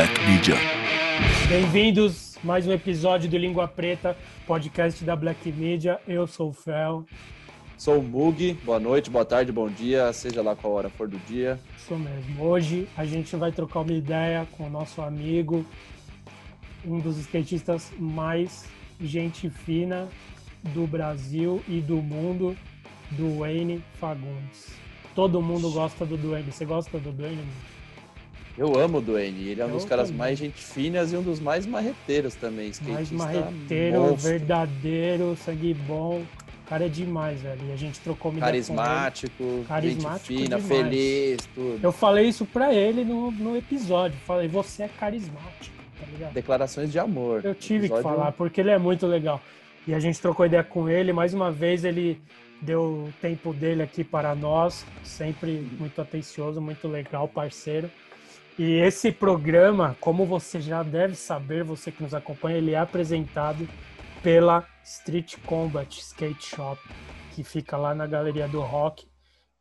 Black Media. Bem-vindos a mais um episódio do Língua Preta, podcast da Black Media. Eu sou o Fel. Sou o Mug. Boa noite, boa tarde, bom dia, seja lá qual hora for do dia. Isso mesmo. Hoje a gente vai trocar uma ideia com o nosso amigo, um dos skatistas mais gente fina do Brasil e do mundo, Duane Fagundes. Todo mundo gosta do Duane. Você gosta do Duane? Eu amo o Duane. Ele é um Eu dos caras também. mais gente finas e um dos mais marreteiros também. Mais marreteiro, monstro, verdadeiro, sangue bom. O cara é demais, velho. E a gente trocou ideia. Carismático, Carismático gente fina, demais. feliz, tudo. Eu falei isso pra ele no, no episódio. Falei, você é carismático, tá ligado? Declarações de amor. Eu tive que Episódio- falar, porque ele é muito legal. E a gente trocou ideia com ele. Mais uma vez, ele deu o tempo dele aqui para nós. Sempre muito atencioso, muito legal, parceiro. E esse programa, como você já deve saber, você que nos acompanha, ele é apresentado pela Street Combat Skate Shop, que fica lá na Galeria do Rock.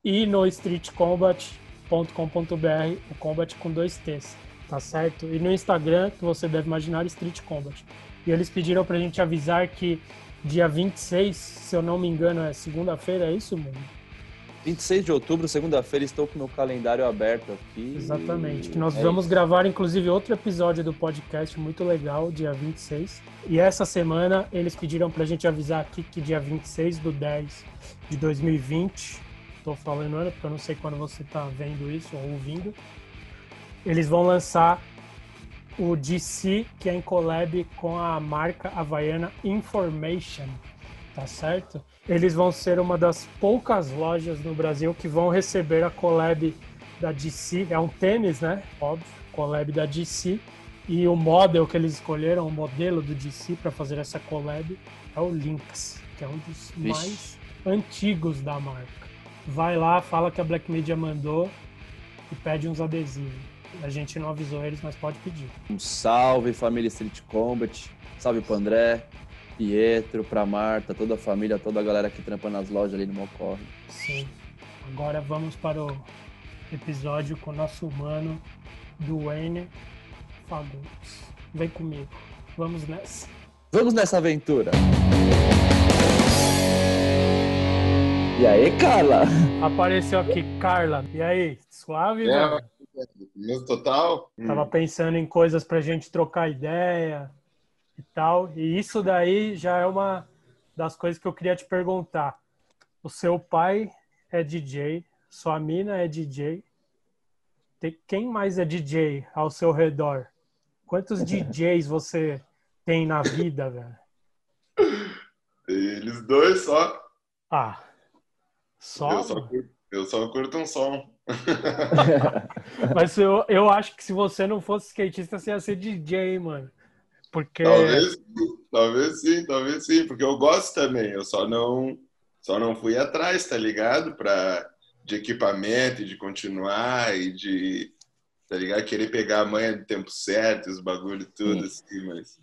E no streetcombat.com.br, o combat com dois T's, tá certo? E no Instagram, que você deve imaginar, Street Combat. E eles pediram pra gente avisar que dia 26, se eu não me engano, é segunda-feira, é isso, mano? 26 de outubro, segunda-feira, estou com o meu calendário aberto aqui. Exatamente. Que nós É vamos isso. gravar, inclusive, outro episódio do podcast muito legal, dia 26. E essa semana eles pediram pra gente avisar aqui que dia 26 do 10 de 2020, tô falando ano porque eu não sei quando você tá vendo isso ou ouvindo, eles vão lançar o DC, que é em collab com a marca havaiana Information, tá certo? Eles vão ser uma das poucas lojas no Brasil que vão receber a collab da DC. É um tênis, né? Óbvio, collab da DC. E o model que eles escolheram, o modelo do DC para fazer essa collab é o Lynx, que é um dos Vixe. mais antigos da marca. Vai lá, fala que a Black Media mandou e pede uns adesivos. A gente não avisou eles, mas pode pedir. Um salve, família Street Combat. Salve pro André, Pietro, pra Marta, toda a família, toda a galera que trampa nas lojas ali no Mocorre. Sim. Agora vamos para o episódio com o nosso humano, Duane Fagundes. Vem comigo. Vamos nessa. Vamos nessa aventura! E aí, Carla? Apareceu aqui Carla. E aí, suave? É, mano? no total? Tava pensando em coisas pra gente trocar ideia e tal. E isso daí já é uma das coisas que eu queria te perguntar. O seu pai é DJ, sua mina é DJ. Tem- Quem mais é DJ ao seu redor? Quantos DJs você tem na vida, velho? Eles dois só. Ah, só? Eu só, curto, eu só curto um som. Mas eu, eu acho que se você não fosse skatista, você ia ser DJ, mano. Porque. Talvez, talvez sim, talvez sim, porque eu gosto também. Eu só não, só não fui atrás, tá ligado? Pra, de equipamento, e de continuar e de, tá ligado? Querer pegar a manha do tempo certo, os bagulho tudo assim, mas.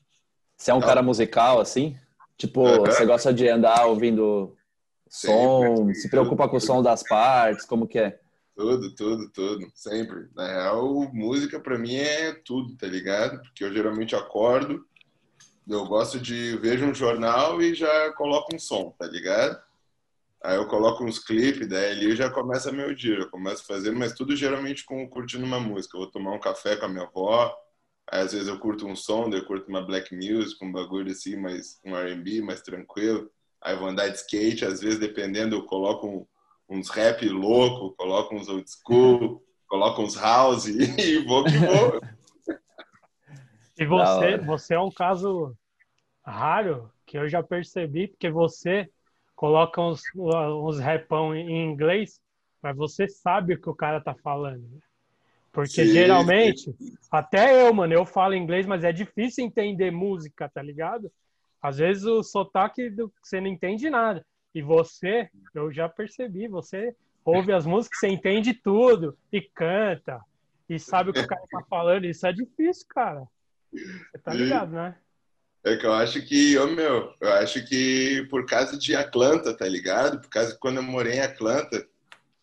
Você é um Não. cara musical, assim? Tipo, Aham. você gosta de andar ouvindo som, Sempre. se preocupa com o som das partes, como que é? Tudo, tudo, tudo, sempre. Na real, música pra mim é tudo, tá ligado? Porque eu geralmente acordo, eu gosto de vejo um jornal e já coloco um som, tá ligado? Aí eu coloco uns clipes, daí ali já começa meu dia, eu começo fazendo, mas tudo geralmente com curtindo uma música. Eu vou tomar um café com a minha avó, aí às vezes eu curto um som, daí eu curto uma black music, um bagulho assim, mais um R&B, mais tranquilo. Aí eu vou andar de skate, às vezes dependendo eu coloco um uns rap louco, coloco uns old school, coloco uns house e vou que vou. E você, você é um caso raro que eu já percebi, porque você coloca uns, uns repão em inglês, mas você sabe o que o cara tá falando. né? Porque Sim, geralmente, até eu, mano, eu falo inglês, mas é difícil entender música, tá ligado? Às vezes o sotaque do, você não entende nada. E você, eu já percebi, você ouve as músicas, você entende tudo e canta e sabe o que o cara tá falando. Isso é difícil, cara. Você tá ligado, né? É que eu acho que, ô meu, eu acho que por causa de Atlanta, tá ligado? Por causa que quando eu morei em Atlanta,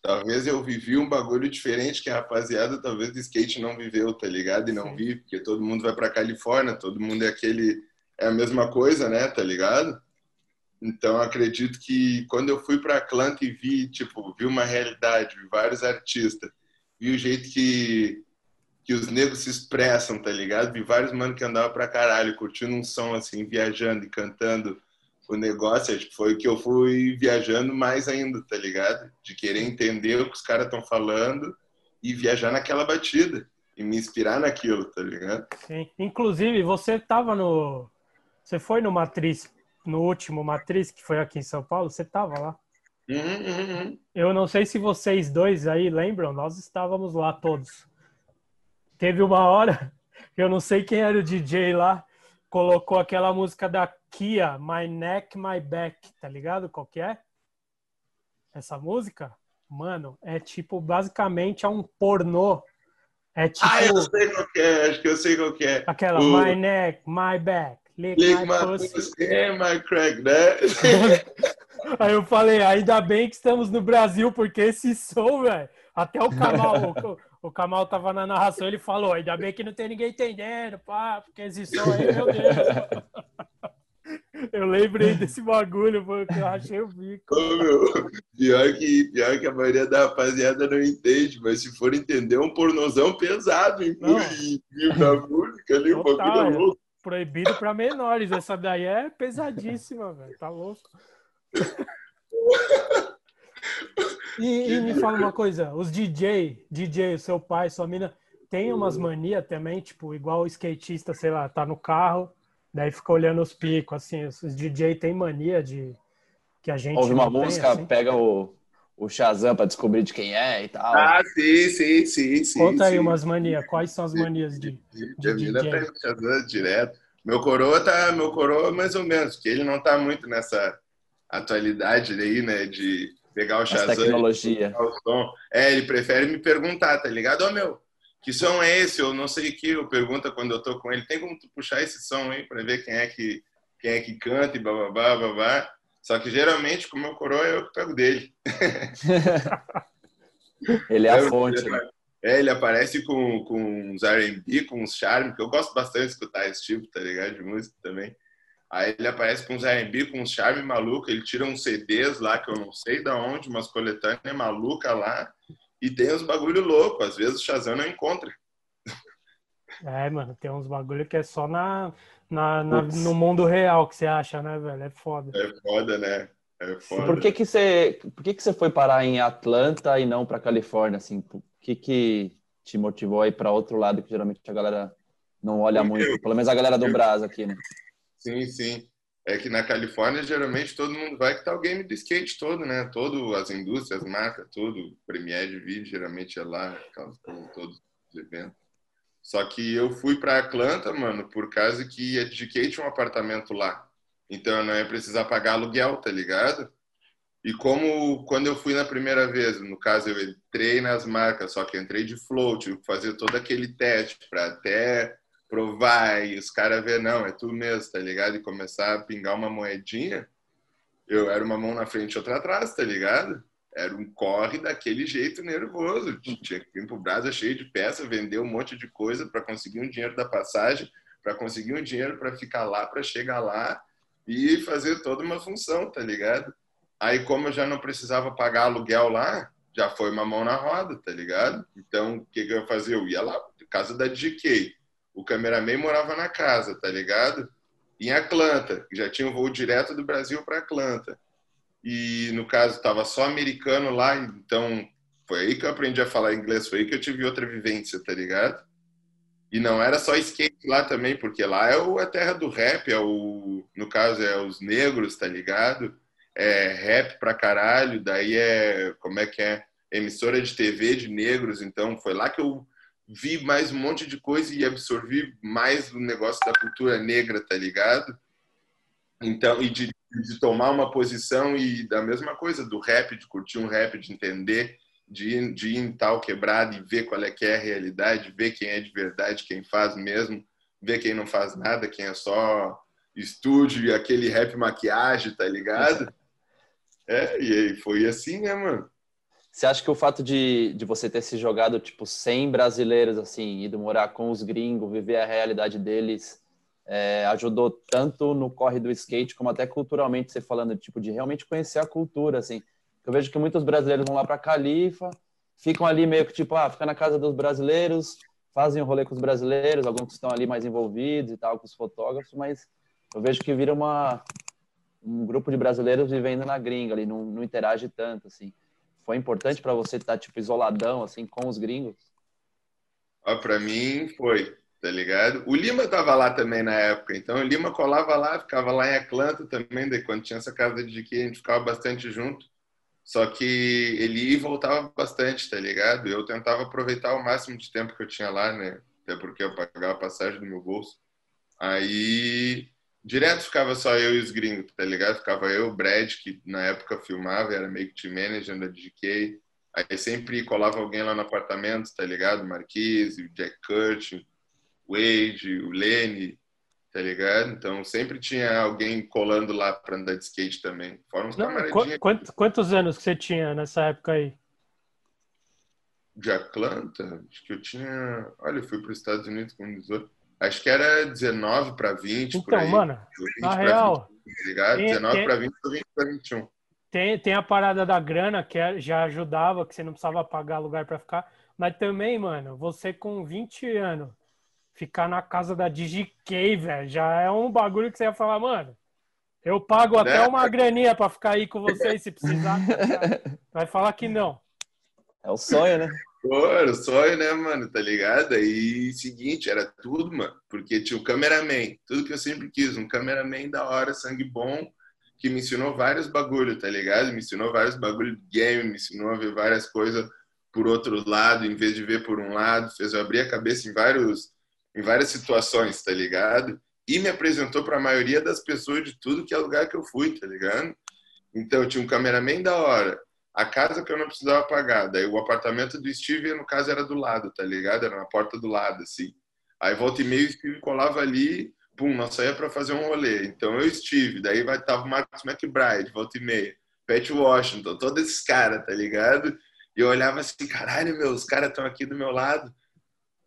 Talvez eu vivi um bagulho diferente que a rapaziada talvez do skate não viveu, tá ligado? E não Sim. vive, porque todo mundo vai pra Califórnia, todo mundo é aquele é a mesma coisa, né, tá ligado? Então acredito que quando eu fui pra Atlanta e vi, tipo, vi uma realidade, vi vários artistas, vi o jeito que que os negros se expressam, tá ligado? Vi vários mano que andava pra caralho, curtindo um som assim, viajando e cantando o negócio, acho que foi que eu fui viajando mais ainda, tá ligado? De querer entender o que os caras estão falando e viajar naquela batida e me inspirar naquilo, tá ligado? Sim. Inclusive, você tava no. Você foi no Matriz, no último Matriz, que foi aqui em São Paulo, você tava lá. Uhum, uhum, uhum. Eu não sei se vocês dois aí lembram, nós estávamos lá todos. Teve uma hora, eu não sei quem era o DJ lá, colocou aquela música da Kia, My Neck, My Back, tá ligado? Qual que é? Essa música? Mano, é tipo, basicamente é um pornô. É tipo Ah, eu sei qual que é, acho que eu sei qual que é. aquela o- My Neck, My Back, Lick, Lick My my Pussy. and my crack, né? Aí eu falei, ainda bem que estamos no Brasil, porque esse som, velho, até o Kamal, o, o Kamal tava na narração, ele falou, ainda bem que não tem ninguém entendendo, pá, porque esse som aí, meu Deus. Eu lembrei desse bagulho, porque eu achei o bico. Ô, meu, pior que, pior que a maioria da rapaziada não entende, mas se for entender, é um pornozão pesado em, Não. em, em na música ali, Total, bagulho é. louco. Proibido pra menores, essa daí é pesadíssima, velho, tá louco. E, e me fala uma coisa, os DJ, DJ, o seu pai, sua mina, tem umas manias também, tipo, igual o skatista, sei lá, tá no carro, daí fica olhando os picos, assim, os DJ tem mania de que a gente Ouve uma tem, música, assim? pega o, o Shazam pra descobrir de quem é e tal. Ah, sim, sim, sim, sim. Conta aí sim. umas manias, quais são as manias de... de A mina DJ. pega o Shazam direto. Meu coroa tá, meu coroa mais ou menos, porque ele não tá muito nessa atualidade aí, né, de pegar o Essa Shazam e tecnologia. pegar o som. É, ele prefere me perguntar, tá ligado? Ô, meu, que som é esse? Eu não sei o que, eu pergunta quando eu tô com ele, tem como tu puxar esse som aí pra ver quem é que, quem é que canta e bababá, babá. Só que geralmente, com o meu coroa, eu que pego dele. Ele é a fonte. né? É, ele aparece com, com uns R&B, com uns charme, que eu gosto bastante de escutar esse tipo, tá ligado? De música também. Aí ele aparece com uns R&B, com uns charme maluco, ele tira uns CDs lá, que eu não sei da onde, umas coletâneas maluca lá, e tem uns bagulho louco. Às vezes o Shazam não encontra. É, mano, tem uns bagulho que é só na, na, na- no mundo real que você acha, né, velho? É foda. É foda, né? É foda. Por que que você, por que que você foi parar em Atlanta e não pra Califórnia, assim? Por que que te motivou aí pra outro lado que geralmente a galera não olha Porque muito? Pelo menos a galera do Brás aqui, né? Sim, sim. É que na Califórnia, geralmente, todo mundo vai que tá o game do skate todo, né? Todo, as indústrias, as marcas, tudo. Premiere de vídeo, geralmente é lá, todos os eventos. Só que eu fui pra Atlanta, mano, por causa que a DK tinha um apartamento lá. Então eu não ia precisar pagar aluguel, tá ligado? E como quando eu fui na primeira vez, no caso eu entrei nas marcas, só que entrei de flow, tive que fazer todo aquele teste para até provar e os caras ver, não, é tu mesmo, tá ligado? E começar a pingar uma moedinha. Eu era uma mão na frente e outra atrás, tá ligado? Era um corre daquele jeito nervoso. Tinha que ir pro Brasil cheio de peça, vender um monte de coisa para conseguir um dinheiro da passagem, para conseguir um dinheiro para ficar lá, para chegar lá e fazer toda uma função, tá ligado? Aí, como eu já não precisava pagar aluguel lá, já foi uma mão na roda, tá ligado? Então, o que, que eu ia fazer? Eu ia lá, casa da DK. O cameraman morava na casa, tá ligado? Em Atlanta, já tinha um voo direto do Brasil para Atlanta. E, no caso, tava só americano lá, então foi aí que eu aprendi a falar inglês, foi aí que eu tive outra vivência, tá ligado? E não era só skate lá também, porque lá é o- a terra do rap, é o, no caso é os negros, tá ligado? É rap pra caralho, daí é, como é que é? Emissora de TV de negros, então foi lá que eu vi mais um monte de coisa e absorvi mais o negócio da cultura negra, tá ligado? Então, e de, de tomar uma posição e da mesma coisa, do rap, de curtir um rap, de entender, de ir, de ir em tal quebrada e ver qual é que é a realidade, ver quem é de verdade, quem faz mesmo, ver quem não faz nada, quem é só estúdio e aquele rap maquiagem, tá ligado? É, e foi assim, né, mano? Você acha que o fato de, de você ter se jogado, tipo, 100 brasileiros, assim, ido morar com os gringos, viver a realidade deles, é, ajudou tanto no corre do skate, como até culturalmente, você falando, tipo, de realmente conhecer a cultura, assim. Eu vejo que muitos brasileiros vão lá para Califa, ficam ali meio que, tipo, ah, fica na casa dos brasileiros, fazem o rolê com os brasileiros, alguns estão ali mais envolvidos e tal, com os fotógrafos, mas eu vejo que vira uma, um grupo de brasileiros vivendo na gringa ali, não, não interage tanto, assim. Foi importante para você estar, tipo, isoladão, assim, com os gringos? Ó, pra mim foi, tá ligado? O Lima tava lá também na época, então o Lima colava lá, ficava lá em Atlanta também, daí quando tinha essa casa de que a gente ficava bastante junto. Só que ele ia e voltava bastante, tá ligado? Eu tentava aproveitar o máximo de tempo que eu tinha lá, né? Até porque eu pagava a passagem do meu bolso. Aí Direto ficava só eu e os gringos, tá ligado? Ficava eu, o Brad, que na época filmava, era meio que team manager da DK. Aí sempre colava alguém lá no apartamento, tá ligado? Marquise, o Jack Kurt, o Wade, o Lenny, tá ligado? Então sempre tinha alguém colando lá pra andar de skate também. Fora uns camaradinhos. Quantos, quantos anos que você tinha nessa época aí? De Atlanta? Acho que eu tinha. Olha, eu fui para os Estados Unidos com 18. Acho que era 19 para 20, então, aí. mano, na real... 20, tá ligado? Tem, 19 para 20 ou 20 para 21. Tem, tem a parada da grana, que é, já ajudava, que você não precisava pagar lugar para ficar. Mas também, mano, você com 20 anos, ficar na casa da DigiK, velho, já é um bagulho que você ia falar, mano, eu pago até é. uma graninha para ficar aí com vocês se precisar. Vai falar que não. É o sonho, né? Pô, era o sonho, né, mano? Tá ligado? Aí, seguinte, era tudo, mano. Porque tinha o cameraman, tudo que eu sempre quis. Um cameraman da hora, sangue bom, que me ensinou vários bagulho, tá ligado? Me ensinou vários bagulho de game, me ensinou a ver várias coisas por outro lado, em vez de ver por um lado. Fez eu abrir a cabeça em, vários, em várias situações, tá ligado? E me apresentou para a maioria das pessoas de tudo que é lugar que eu fui, tá ligado? Então, tinha um cameraman da hora a casa que eu não precisava pagar. Daí o apartamento do Steve, no caso, era do lado, tá ligado? Era na porta do lado, assim. Aí volta e meio o Steve colava ali, pum, nós saía para fazer um rolê. Então eu estive, daí vai tava o Marcos McBride, volta e meia, Pat Washington, todos esses caras, tá ligado? E eu olhava assim, caralho, meu, os caras estão aqui do meu lado.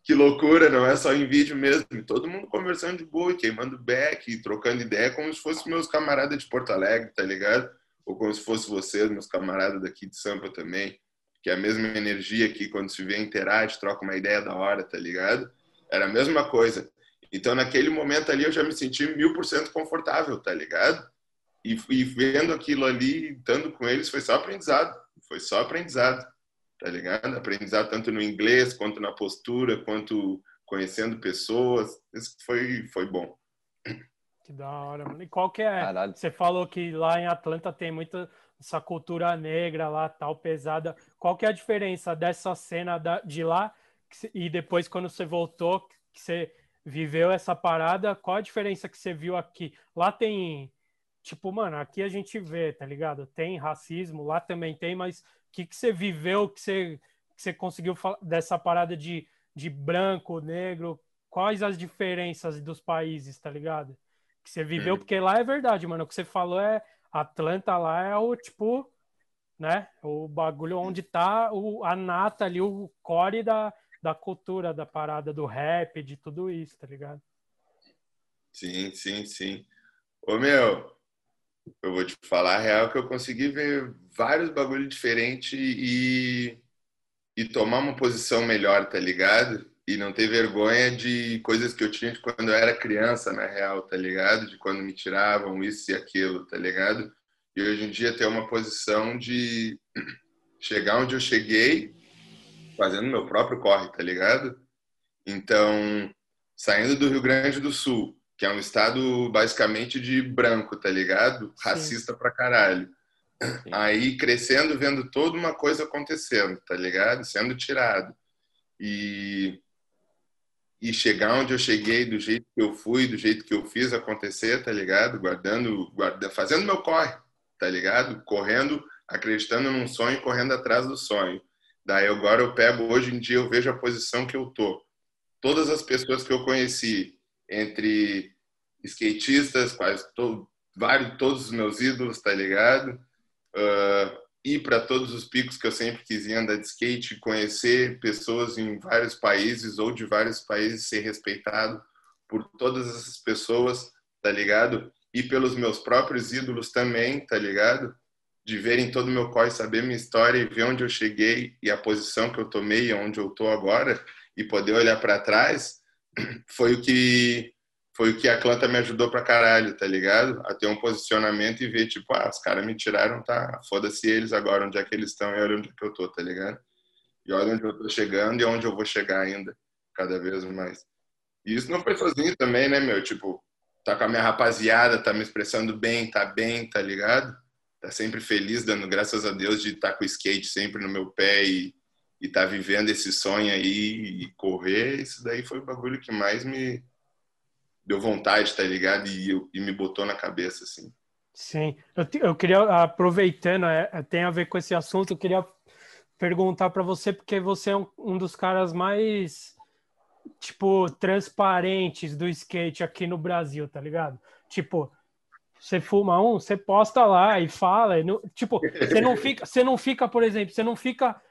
Que loucura, não é só em vídeo mesmo. todo mundo conversando de boa, queimando back, trocando ideia, como se fossem meus camaradas de Porto Alegre, tá ligado? ou como se fosse você, meus camaradas daqui de Sampa também, que é a mesma energia que quando se vê interage, troca uma ideia da hora, tá ligado? Era a mesma coisa. Então, naquele momento ali, eu já me senti mil por cento confortável, tá ligado? E, e vendo aquilo ali, estando com eles, foi só aprendizado. Foi só aprendizado, tá ligado? Aprendizado tanto no inglês, quanto na postura, quanto conhecendo pessoas. Isso foi, foi bom. Que da hora, mano. E qual que é? Caralho. Você falou que lá em Atlanta tem muita essa cultura negra lá, tal, pesada. Qual que é a diferença dessa cena da, de lá e depois quando você voltou, que você viveu essa parada, qual a diferença que você viu aqui? Lá tem, tipo, mano, aqui a gente vê, tá ligado? Tem racismo, lá também tem, mas que, que você viveu, que você, que você conseguiu dessa parada de, de branco, negro? Quais as diferenças dos países, tá ligado? que você viveu, hum. porque lá é verdade, mano. O que você falou é Atlanta lá é o tipo, né? O bagulho onde tá o, a nata ali, o core da, da cultura, da parada do rap, de tudo isso, tá ligado? Sim, sim, sim. Ô meu, eu vou te falar a real que eu consegui ver vários bagulhos diferentes e, e tomar uma posição melhor, tá ligado? e não ter vergonha de coisas que eu tinha de quando eu era criança, na real, tá ligado? De quando me tiravam isso e aquilo, tá ligado? E hoje em dia ter uma posição de chegar onde eu cheguei fazendo meu próprio corre, tá ligado? Então, saindo do Rio Grande do Sul, que é um estado basicamente de branco, tá ligado? Racista Sim. pra caralho. Sim. Aí crescendo, vendo toda uma coisa acontecendo, tá ligado? Sendo tirado. E e chegar onde eu cheguei do jeito que eu fui, do jeito que eu fiz acontecer, tá ligado? Guardando, guarda, fazendo meu corre, tá ligado? Correndo, acreditando num sonho, correndo atrás do sonho. Daí agora eu pego, hoje em dia eu vejo a posição que eu tô. Todas as pessoas que eu conheci, entre skatistas, quase todo, vários, todos os meus ídolos, tá ligado? Uh, ir para todos os picos que eu sempre quis ir andar de skate, conhecer pessoas em vários países ou de vários países, ser respeitado por todas essas pessoas, tá ligado? E pelos meus próprios ídolos também, tá ligado? De verem todo o meu corre, saber minha história e ver onde eu cheguei e a posição que eu tomei e onde eu tô agora e poder olhar para trás, foi o que foi o que a Clanta me ajudou pra caralho, tá ligado? A ter um posicionamento e ver, tipo, ah, os caras me tiraram, tá? Foda-se eles agora, onde é que eles estão e olha onde é que eu tô, tá ligado? E olha onde eu tô chegando e onde eu vou chegar ainda, cada vez mais. E isso não foi sozinho também, né, meu? Tipo, tá com a minha rapaziada, tá me expressando bem, tá bem, tá ligado? Tá sempre feliz, dando graças a Deus de estar tá com o skate sempre no meu pé e, e tá vivendo esse sonho aí e correr. Isso daí foi o bagulho que mais me deu vontade, tá ligado? E, e me botou na cabeça, assim. Sim, eu, eu queria, aproveitando, é, é, tem a ver com esse assunto, eu queria perguntar para você, porque você é um, um, dos caras mais, tipo, transparentes do skate aqui no Brasil, tá ligado? Tipo, você fuma um, você posta lá e fala, e não, tipo, você não fica, você não fica, por exemplo, você não fica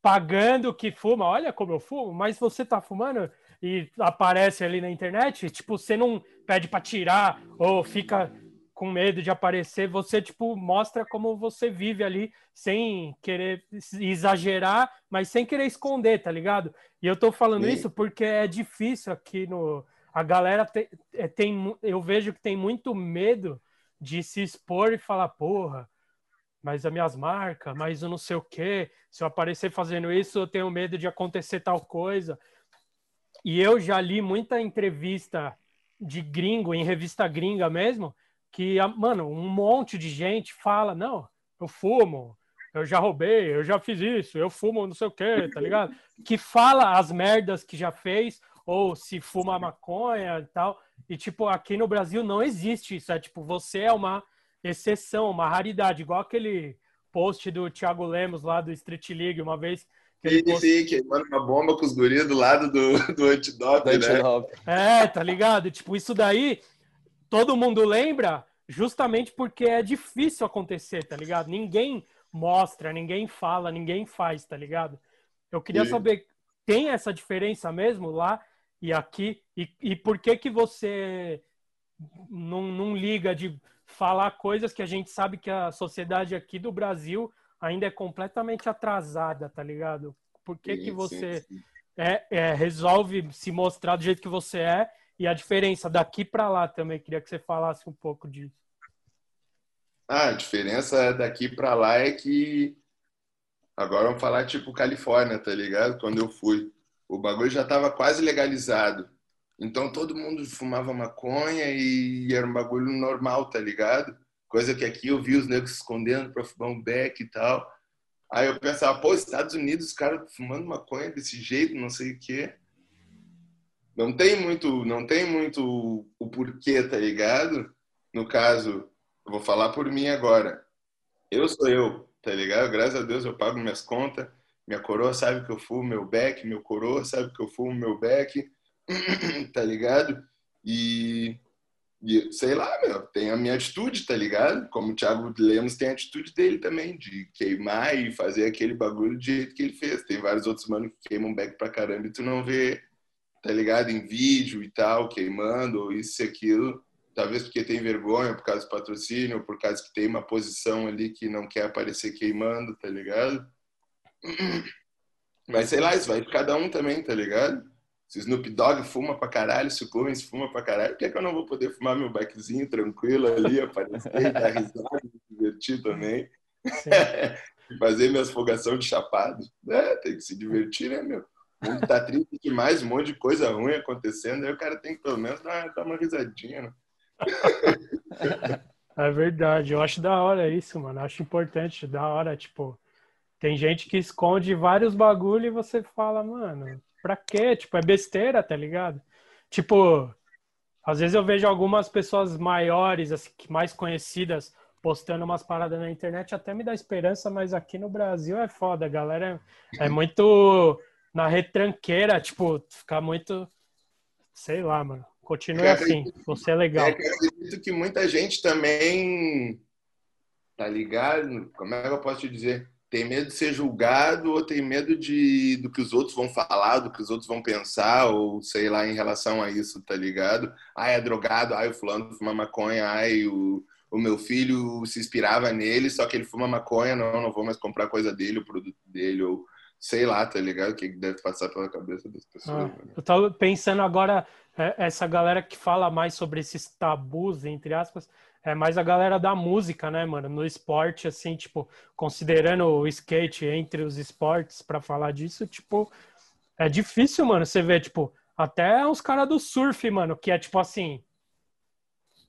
pagando que fuma, olha como eu fumo, mas você tá fumando, e aparece ali na internet, tipo, você não pede para tirar ou fica com medo de aparecer, você tipo mostra como você vive ali sem querer exagerar, mas sem querer esconder, tá ligado? E eu tô falando isso porque é difícil aqui no a galera tem, é, tem eu vejo que tem muito medo de se expor e falar, porra, mas as minhas marcas, mas eu não sei o quê, se eu aparecer fazendo isso, eu tenho medo de acontecer tal coisa. E eu já li muita entrevista de gringo, em revista gringa mesmo, que, mano, um monte de gente fala: não, eu fumo, eu já roubei, eu já fiz isso, eu fumo não sei o quê, tá ligado? Que fala as merdas que já fez, ou se fuma maconha e tal. E, tipo, aqui no Brasil não existe isso. É tipo, você é uma exceção, uma raridade, igual aquele post do Thiago Lemos lá do Street League, uma vez Sim, post... sim, queimando uma bomba com os guris do lado do, do antidope, né? É, tá ligado? Tipo, isso daí todo mundo lembra justamente porque é difícil acontecer, tá ligado? Ninguém mostra, ninguém fala, ninguém faz, tá ligado? Eu queria sim. saber, tem essa diferença mesmo lá e aqui? E, e por que que você não, não liga de falar coisas que a gente sabe que a sociedade aqui do Brasil ainda é completamente atrasada, tá ligado? Por que, sim, que você sim, sim. É, é, resolve se mostrar do jeito que você é e a diferença daqui para lá também? Queria que você falasse um pouco disso. Ah, a diferença daqui para lá é que agora vamos falar tipo Califórnia, tá ligado? Quando eu fui, o bagulho já tava quase legalizado. Então todo mundo fumava maconha e era um bagulho normal, tá ligado? Coisa que aqui eu vi os negros se escondendo para fumar um beck e tal. Aí eu pensava, pô, Estados Unidos, os caras fumando maconha desse jeito, não sei o quê. Não tem muito, não tem muito o porquê, tá ligado? No caso, eu vou falar por mim agora. Eu sou eu, tá ligado? Graças a Deus eu pago minhas contas. Minha coroa sabe que eu fumo meu beck, meu coroa sabe que eu fumo meu beck, tá ligado? E e, sei lá, meu, tem a minha atitude, tá ligado? Como o Thiago Lemos tem a atitude dele também, de queimar e fazer aquele bagulho do jeito que ele fez. Tem vários outros manos que queimam back pra caramba e tu não vê, tá ligado? Em vídeo e tal, queimando, ou isso e aquilo. Talvez porque tem vergonha por causa do patrocínio, ou por causa que tem uma posição ali que não quer aparecer queimando, tá ligado? Mas sei lá, isso vai de cada um também, tá ligado? Se o Snoop Dogg fuma pra caralho, se o Coens fuma pra caralho, por que, é que eu não vou poder fumar meu beckzinho tranquilo ali, aparecer, dar risada, me divertir também? Fazer minhas fogação de chapado. É, tem que se divertir, né, meu? O mundo tá triste demais, um monte de coisa ruim acontecendo, aí o cara tem que pelo menos dar, dar uma risadinha, né? É verdade, eu acho da hora isso, mano. Eu acho importante, da hora, tipo, tem gente que esconde vários bagulho e você fala, mano, pra quê? Tipo, é besteira, tá ligado? Tipo, às vezes eu vejo algumas pessoas maiores, assim, mais conhecidas, postando umas paradas na internet, até me dá esperança, mas aqui no Brasil é foda, a galera é, é muito na retranqueira, tipo, ficar muito, sei lá, mano. Continue assim, você é legal. É, eu acredito que muita gente também tá ligado? Como é que eu posso te dizer? Tem medo de ser julgado ou tem medo de do que os outros vão falar, do que os outros vão pensar, ou sei lá, em relação a isso, tá ligado? Ai, é drogado, ai, o fulano fuma maconha, ai, o, o meu filho se inspirava nele, só que ele fuma maconha, não, não vou mais comprar coisa dele, o produto dele, ou sei lá, tá ligado? O que deve passar pela cabeça das pessoas. Ah, eu tava pensando agora, é, essa galera que fala mais sobre esses tabus, entre aspas, é mais a galera da música, né, mano? No esporte, assim, tipo, considerando o skate entre os esportes para falar disso, tipo, é difícil, mano, você vê, tipo, até os caras do surf, mano, que é tipo assim,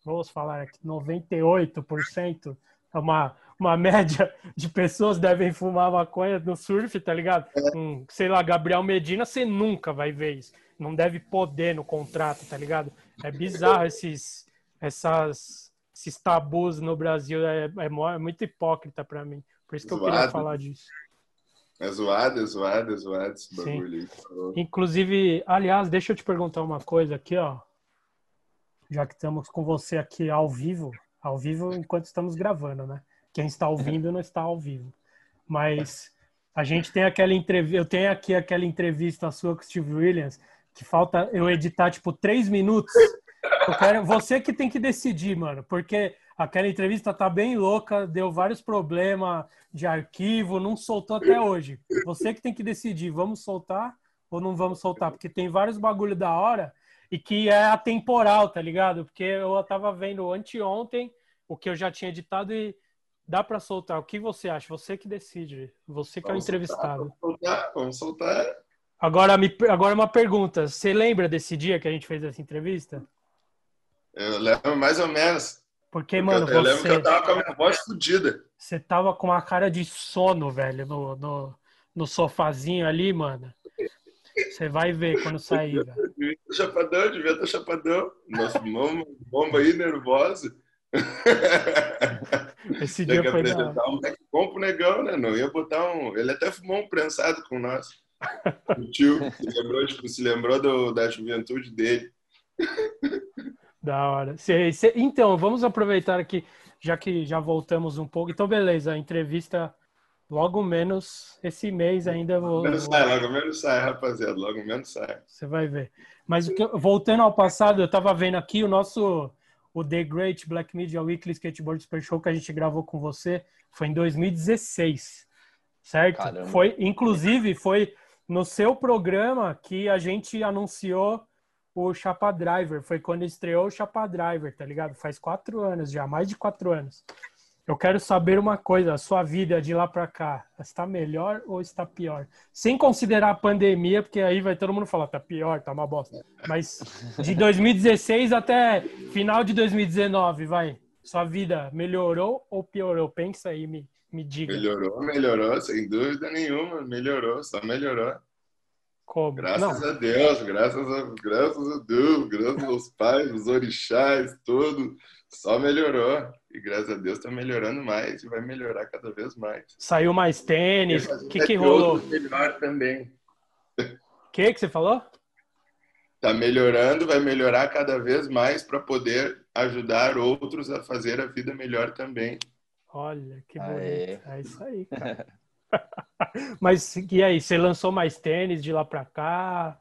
vamos falar aqui, 98% é uma uma média de pessoas devem fumar maconha no surf, tá ligado? Um, sei lá, Gabriel Medina, você nunca vai ver isso. Não deve poder no contrato, tá ligado? É bizarro esses, essas, esses tabus no Brasil. É, é, é muito hipócrita para mim. Por isso que zoado. eu queria falar disso. É zoado, é zoado, é zoado esse bagulho aí. Inclusive, aliás, deixa eu te perguntar uma coisa aqui, ó. Já que estamos com você aqui ao vivo, ao vivo enquanto estamos gravando, né? Quem está ouvindo não está ao vivo. Mas a gente tem aquela entrevista, eu tenho aqui aquela entrevista sua com o Steve Williams, que falta eu editar tipo três minutos. Eu quero, você que tem que decidir, mano, porque aquela entrevista tá bem louca, deu vários problemas de arquivo, não soltou até hoje. Você que tem que decidir, vamos soltar ou não vamos soltar? Porque tem vários bagulho da hora e que é atemporal, tá ligado? Porque eu tava vendo anteontem o que eu já tinha editado e dá para soltar. O que você acha? Você que decide. Você que vamos é o entrevistado. Soltar, vamos soltar, vamos soltar. Agora, me, agora uma pergunta. Você lembra desse dia que a gente fez essa entrevista? Eu lembro mais ou menos. Porque, mano, eu, eu lembro que eu tava com a minha voz fodida. Você tava com uma cara de sono, velho, no, no, no sofazinho ali, mano. Você vai ver quando sair, velho. Devia estar chapadão, devia estar chapadão. Nossa, bomba, bomba aí, nervosa. Esse dia foi apresentar um bom pro negão, né? Não ia botar um. Ele até fumou um prensado com nós. O tio se lembrou, tipo, se lembrou do, da juventude dele. Da hora. Cê, cê, então, vamos aproveitar aqui, já que já voltamos um pouco. Então, beleza, a entrevista logo menos esse mês ainda vou. Logo menos sai, logo menos sai, rapaziada. Logo menos sai. Você vai ver. Mas voltando ao passado, eu tava vendo aqui o nosso o The Great Black Media Weekly Skateboard Super Show que a gente gravou com você foi em 2016, certo? Caramba. Foi, inclusive, foi no seu programa que a gente anunciou o Chapa Driver. Foi quando estreou o Chapa Driver, tá ligado? Faz quatro anos já, mais de quatro anos. Eu quero saber uma coisa, a sua vida de lá para cá, está melhor ou está pior? Sem considerar a pandemia, porque aí vai todo mundo falar, tá pior, tá uma bosta. Mas de 2016 até final de 2019, vai. Sua vida melhorou ou piorou? Pensa aí, me, me diga. Melhorou, melhorou, sem dúvida nenhuma. Melhorou, só melhorou. Como? Graças Não. a Deus, graças a, graças a Deus, graças aos pais, os orixás, tudo. Só melhorou. E graças a Deus está melhorando mais e vai melhorar cada vez mais. Saiu mais tênis. O que, que rolou? Melhor também. O que, que você falou? Está melhorando, vai melhorar cada vez mais para poder ajudar outros a fazer a vida melhor também. Olha, que bonito. Aê. É isso aí, cara. Mas e aí, você lançou mais tênis de lá para cá?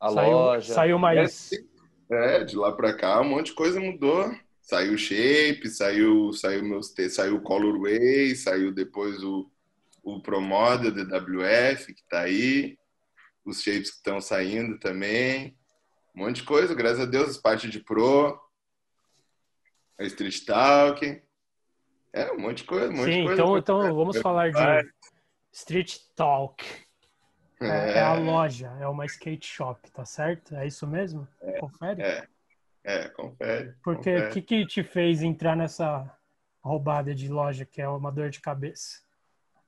A saiu, loja. Saiu mais. É, de lá para cá um monte de coisa mudou. Saiu o Shape, saiu, saiu, meus, saiu o Colorway, saiu depois o, o Promoda DWF, que está aí, os Shapes que estão saindo também, um monte de coisa, graças a Deus, as partes de Pro, a Street Talk, é um monte de coisa, um monte Sim, de coisa. Então, então vamos falar de Street Talk. É. é. a loja, é uma skate shop, tá certo? É isso mesmo? É, Confere? É. É, confere. Porque o que, que te fez entrar nessa roubada de loja que é uma dor de cabeça?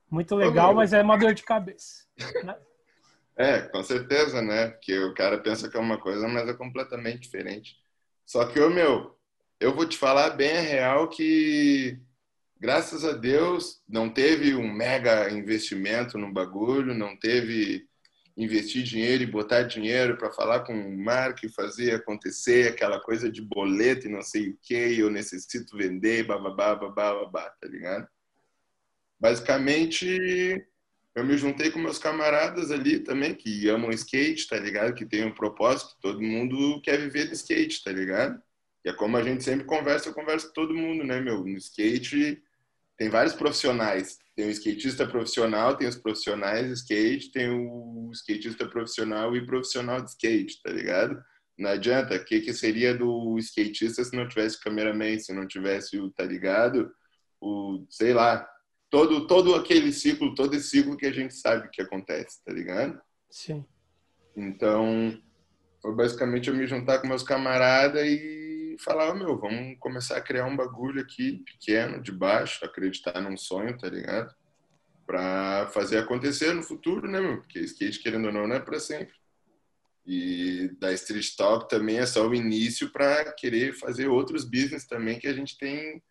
Muito legal, mas é uma dor de cabeça. Né? É, com certeza, né? Porque o cara pensa que é uma coisa, mas é completamente diferente. Só que, ô meu, eu vou te falar bem a real que, graças a Deus, não teve um mega investimento no bagulho, não teve investir dinheiro e botar dinheiro para falar com marca e fazer acontecer aquela coisa de boleto e não sei o que, eu necessito vender, bababá, babá, babá, tá ligado? Basicamente, eu me juntei com meus camaradas ali também, que amam skate, tá ligado? Que tem um propósito, todo mundo quer viver de skate, tá ligado? E é como a gente sempre conversa, eu converso com todo mundo, né, meu? No skate tem vários profissionais. Tem o skatista profissional, tem os profissionais de skate, tem o skatista profissional e profissional de skate, tá ligado? Não adianta, o que, que seria do skatista se não tivesse cameraman, se não tivesse o, tá ligado? O, sei lá, todo, todo aquele ciclo, todo esse ciclo que a gente sabe que acontece, tá ligado? Sim. Então, foi basicamente eu me juntar com meus camaradas e falar, meu, vamos começar a criar um bagulho aqui pequeno, de baixo, acreditar num sonho, tá ligado? Pra fazer acontecer no futuro, né, meu? Porque skate, querendo ou não, não é pra sempre. E da Street Talk também é só o início para querer fazer outros business também que a gente tem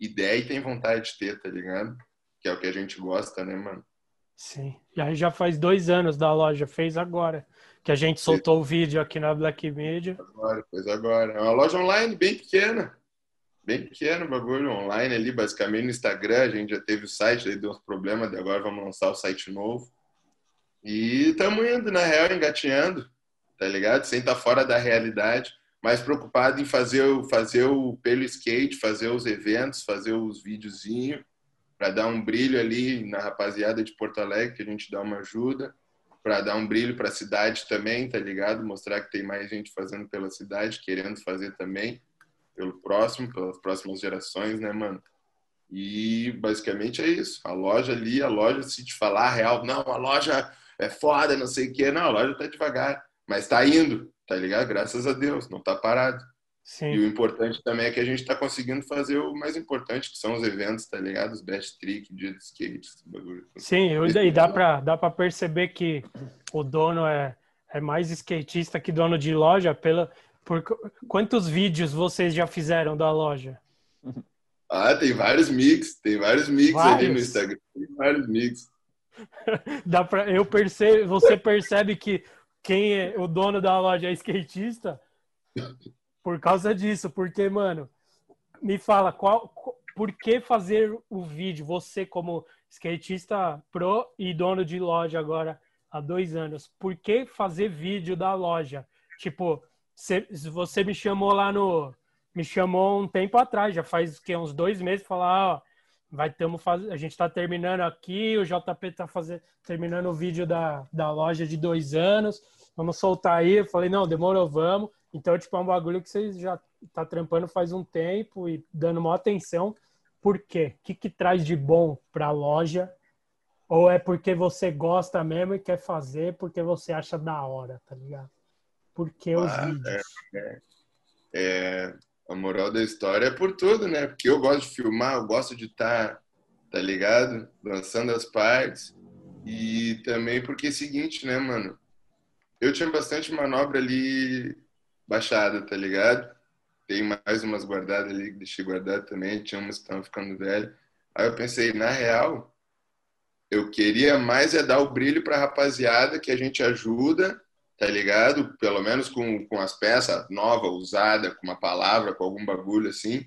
ideia e tem vontade de ter, tá ligado? que é o que a gente gosta, né, mano? Sim. Aí já faz dois anos da loja, fez agora. Que a gente soltou o vídeo aqui na Black Media. Agora, fez agora. É uma loja online bem pequena. Bem pequeno o bagulho online ali, basicamente no Instagram. A gente já teve o site, aí deu uns problemas, agora vamos lançar o site novo. E estamos indo, na real, engatinhando, tá ligado? Sem estar tá fora da realidade, mais preocupado em fazer, fazer o pelo skate, fazer os eventos, fazer os videozinhos para dar um brilho ali na rapaziada de Porto Alegre, que a gente dá uma ajuda, para dar um brilho para a cidade também, tá ligado? Mostrar que tem mais gente fazendo pela cidade, querendo fazer também pelo próximo, pelas próximas gerações, né, mano? E basicamente é isso. A loja ali, a loja, se te falar a real, não, a loja é foda, não sei o quê, não, a loja tá devagar, mas tá indo, tá ligado? Graças a Deus, não tá parado. Sim. E o importante também é que a gente está conseguindo fazer o mais importante, que são os eventos, tá ligado? Os best trick, dia de skate, esse bagulho. Sim, e dá para dá pra perceber que o dono é, é mais skatista que dono de loja. Pela, por, quantos vídeos vocês já fizeram da loja? Ah, tem vários mix, tem vários mix vários. ali no Instagram, tem vários mix. dá pra, eu percebo, você percebe que quem é o dono da loja é skatista por causa disso, porque, mano, me fala, qual, por que fazer o vídeo? Você, como skatista pro e dono de loja agora há dois anos, por que fazer vídeo da loja? Tipo, se, você me chamou lá no. Me chamou um tempo atrás, já faz que, uns dois meses, falar, ó, vai tamo faz... a gente está terminando aqui, o JP está fazendo, terminando o vídeo da, da loja de dois anos, vamos soltar aí. Eu falei, não, demorou, vamos. Então, tipo, é um bagulho que vocês já tá trampando faz um tempo e dando maior atenção. Por quê? O que, que traz de bom para a loja? Ou é porque você gosta mesmo e quer fazer porque você acha da hora, tá ligado? Porque os ah, vídeos. É, é, é, a moral da história é por tudo, né? Porque eu gosto de filmar, eu gosto de estar, tá, tá ligado? Lançando as partes. E também porque é o seguinte, né, mano? Eu tinha bastante manobra ali baixada, tá ligado? Tem mais umas guardadas ali que deixei guardado também, tinha umas que estavam ficando velhas. Aí eu pensei, na real, eu queria mais é dar o brilho pra rapaziada que a gente ajuda, tá ligado? Pelo menos com, com as peças nova, usada, com uma palavra, com algum bagulho assim.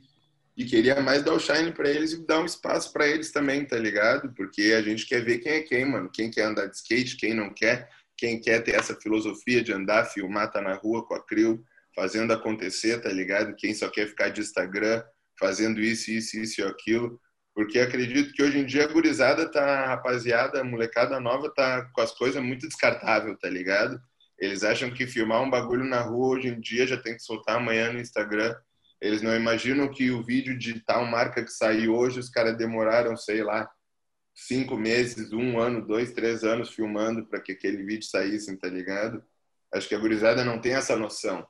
E queria mais dar o shine para eles e dar um espaço para eles também, tá ligado? Porque a gente quer ver quem é quem, mano. Quem quer andar de skate, quem não quer. Quem quer ter essa filosofia de andar, filmar, tá na rua com a crew, fazendo acontecer, tá ligado? Quem só quer ficar de Instagram fazendo isso, isso, isso e aquilo. Porque acredito que hoje em dia a gurizada tá, rapaziada, a molecada nova tá com as coisas muito descartável, tá ligado? Eles acham que filmar um bagulho na rua hoje em dia já tem que soltar amanhã no Instagram. Eles não imaginam que o vídeo de tal marca que saiu hoje, os caras demoraram, sei lá, cinco meses, um ano, dois, três anos filmando para que aquele vídeo saísse, tá ligado? Acho que a gurizada não tem essa noção.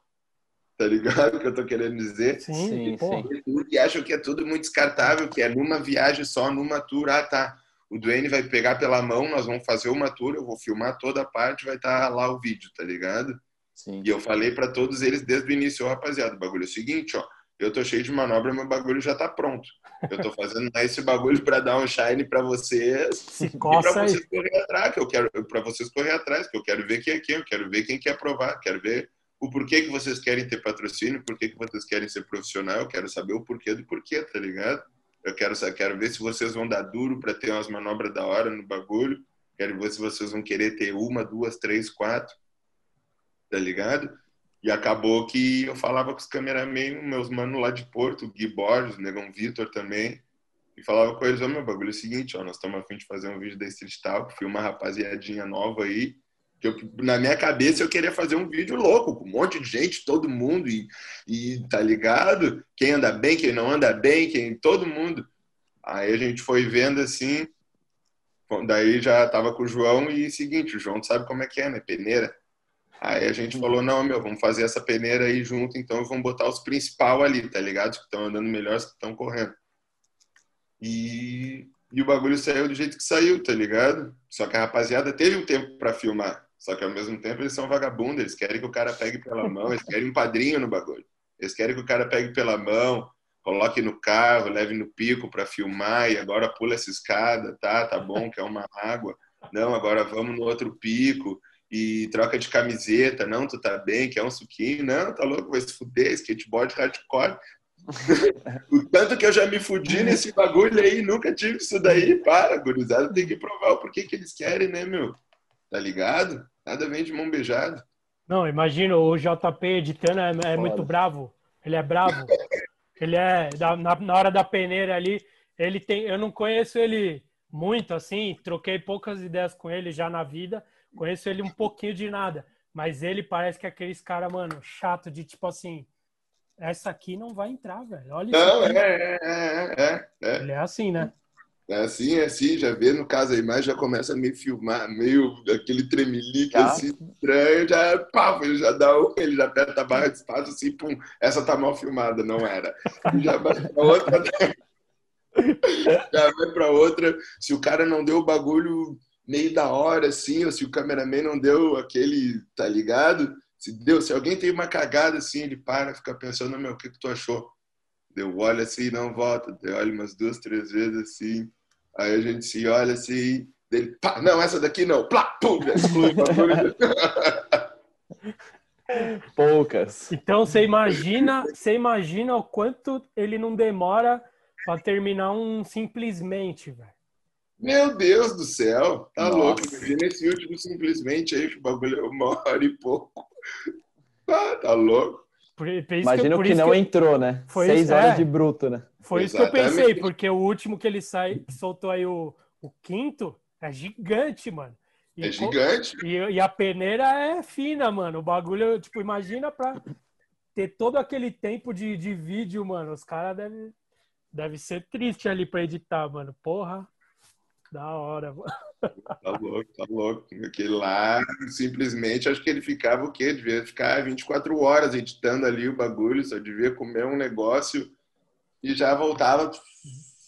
Tá ligado o que eu tô querendo dizer? Sim, sim. sim. E acham que é tudo muito descartável, que é numa viagem só, numa tour. Ah, tá. O Duane vai pegar pela mão, nós vamos fazer uma tour, eu vou filmar toda a parte, vai estar tá lá o vídeo, tá ligado? Sim. E eu falei para todos eles desde o início, oh, rapaziada, o bagulho é o seguinte, ó, eu tô cheio de manobra, meu bagulho já tá pronto. Eu tô fazendo esse bagulho para dar um shine para vocês Se e para aí. vocês correr atrás, que eu quero para vocês correr atrás, que eu quero ver quem é quem, eu quero ver quem quer aprovar, quero ver o porquê que vocês querem ter patrocínio, por que vocês querem ser profissional, eu quero saber o porquê do porquê, tá ligado? Eu quero quero ver se vocês vão dar duro para ter umas manobras da hora no bagulho, quero ver se vocês vão querer ter uma, duas, três, quatro, tá ligado? E acabou que eu falava com os cameramen, meus manos lá de Porto, Gui Borges, Negão Vitor também, e falava com eles, ó, meu bagulho é o seguinte, ó, nós estamos a fim de fazer um vídeo da Street Talk, filma uma rapaziadinha nova aí, que eu, na minha cabeça eu queria fazer um vídeo louco, com um monte de gente, todo mundo, e, e tá ligado? Quem anda bem, quem não anda bem, quem, todo mundo. Aí a gente foi vendo assim, daí já tava com o João e seguinte, o João sabe como é que é, né, peneira. Aí a gente falou, não, meu, vamos fazer essa peneira aí junto, então vamos botar os principal ali, tá ligado? Os que estão andando melhor, os que estão correndo. E, e o bagulho saiu do jeito que saiu, tá ligado? Só que a rapaziada teve um tempo pra filmar. Só que ao mesmo tempo eles são vagabundos, eles querem que o cara pegue pela mão, eles querem um padrinho no bagulho. Eles querem que o cara pegue pela mão, coloque no carro, leve no pico pra filmar e agora pula essa escada, tá? Tá bom, quer uma água. Não, agora vamos no outro pico e troca de camiseta. Não, tu tá bem, quer um suquinho? Não, tá louco, vai se fuder, skateboard hardcore. o tanto que eu já me fudi nesse bagulho aí, nunca tive isso daí. Para, gurizada, tem que provar o porquê que eles querem, né, meu? Tá ligado? Nada vem de mão beijada. Não, imagina, o JP editando é, é muito bravo. Ele é bravo. Ele é. da- Na, na hora da peneira ali, ele tem. Eu não conheço ele muito assim, troquei poucas ideias com ele já na vida. Conheço ele um pouquinho de nada. Mas ele parece que é aqueles cara, mano, chato de tipo assim. Essa aqui não vai entrar, velho. Olha isso. Não, aqui. é, é, é, é, é. Ele é assim, né? É assim, é assim, já vê no caso a imagem, já começa a meio filmar, meio aquele tremelique Já. assim, estranho, já, pá, ele já dá um, ele já aperta a barra de espaço assim, pum, essa tá mal filmada, não era. E já vai pra outra, já vai pra outra, se o cara não deu o bagulho meio da hora, assim, ou se o cameraman não deu aquele, tá ligado? Se deu, se alguém tem uma cagada assim, ele para, fica pensando, meu, o que que tu achou? Eu olho assim, não volta. Eu olho umas duas, três vezes assim. Aí a gente se olha assim. Dele, pá, não, essa daqui não. Plá, pum, exclui. Poucas. Então você imagina, você imagina o quanto ele não demora pra terminar um simplesmente, velho. Meu Deus do céu, tá Nossa. louco. Imagina esse último simplesmente aí, que o bagulho é uma hora e pouco. Ah, tá louco. Por, por isso Imagina por o que isso não entrou, né? Foi Seis isso, horas é. de bruto, né? Foi isso que eu Exatamente. pensei, porque o último que ele sai, que soltou aí o, o quinto é gigante, mano. E É gigante. E, e a peneira é fina, mano. O bagulho, tipo, imagina pra ter todo aquele tempo de, de vídeo, mano. Os caras devem deve ser triste ali pra editar, mano. Porra, da hora. Tá louco, tá louco. Aquele lá, simplesmente, acho que ele ficava o quê? Devia ficar 24 horas editando ali o bagulho, só devia comer um negócio e já voltava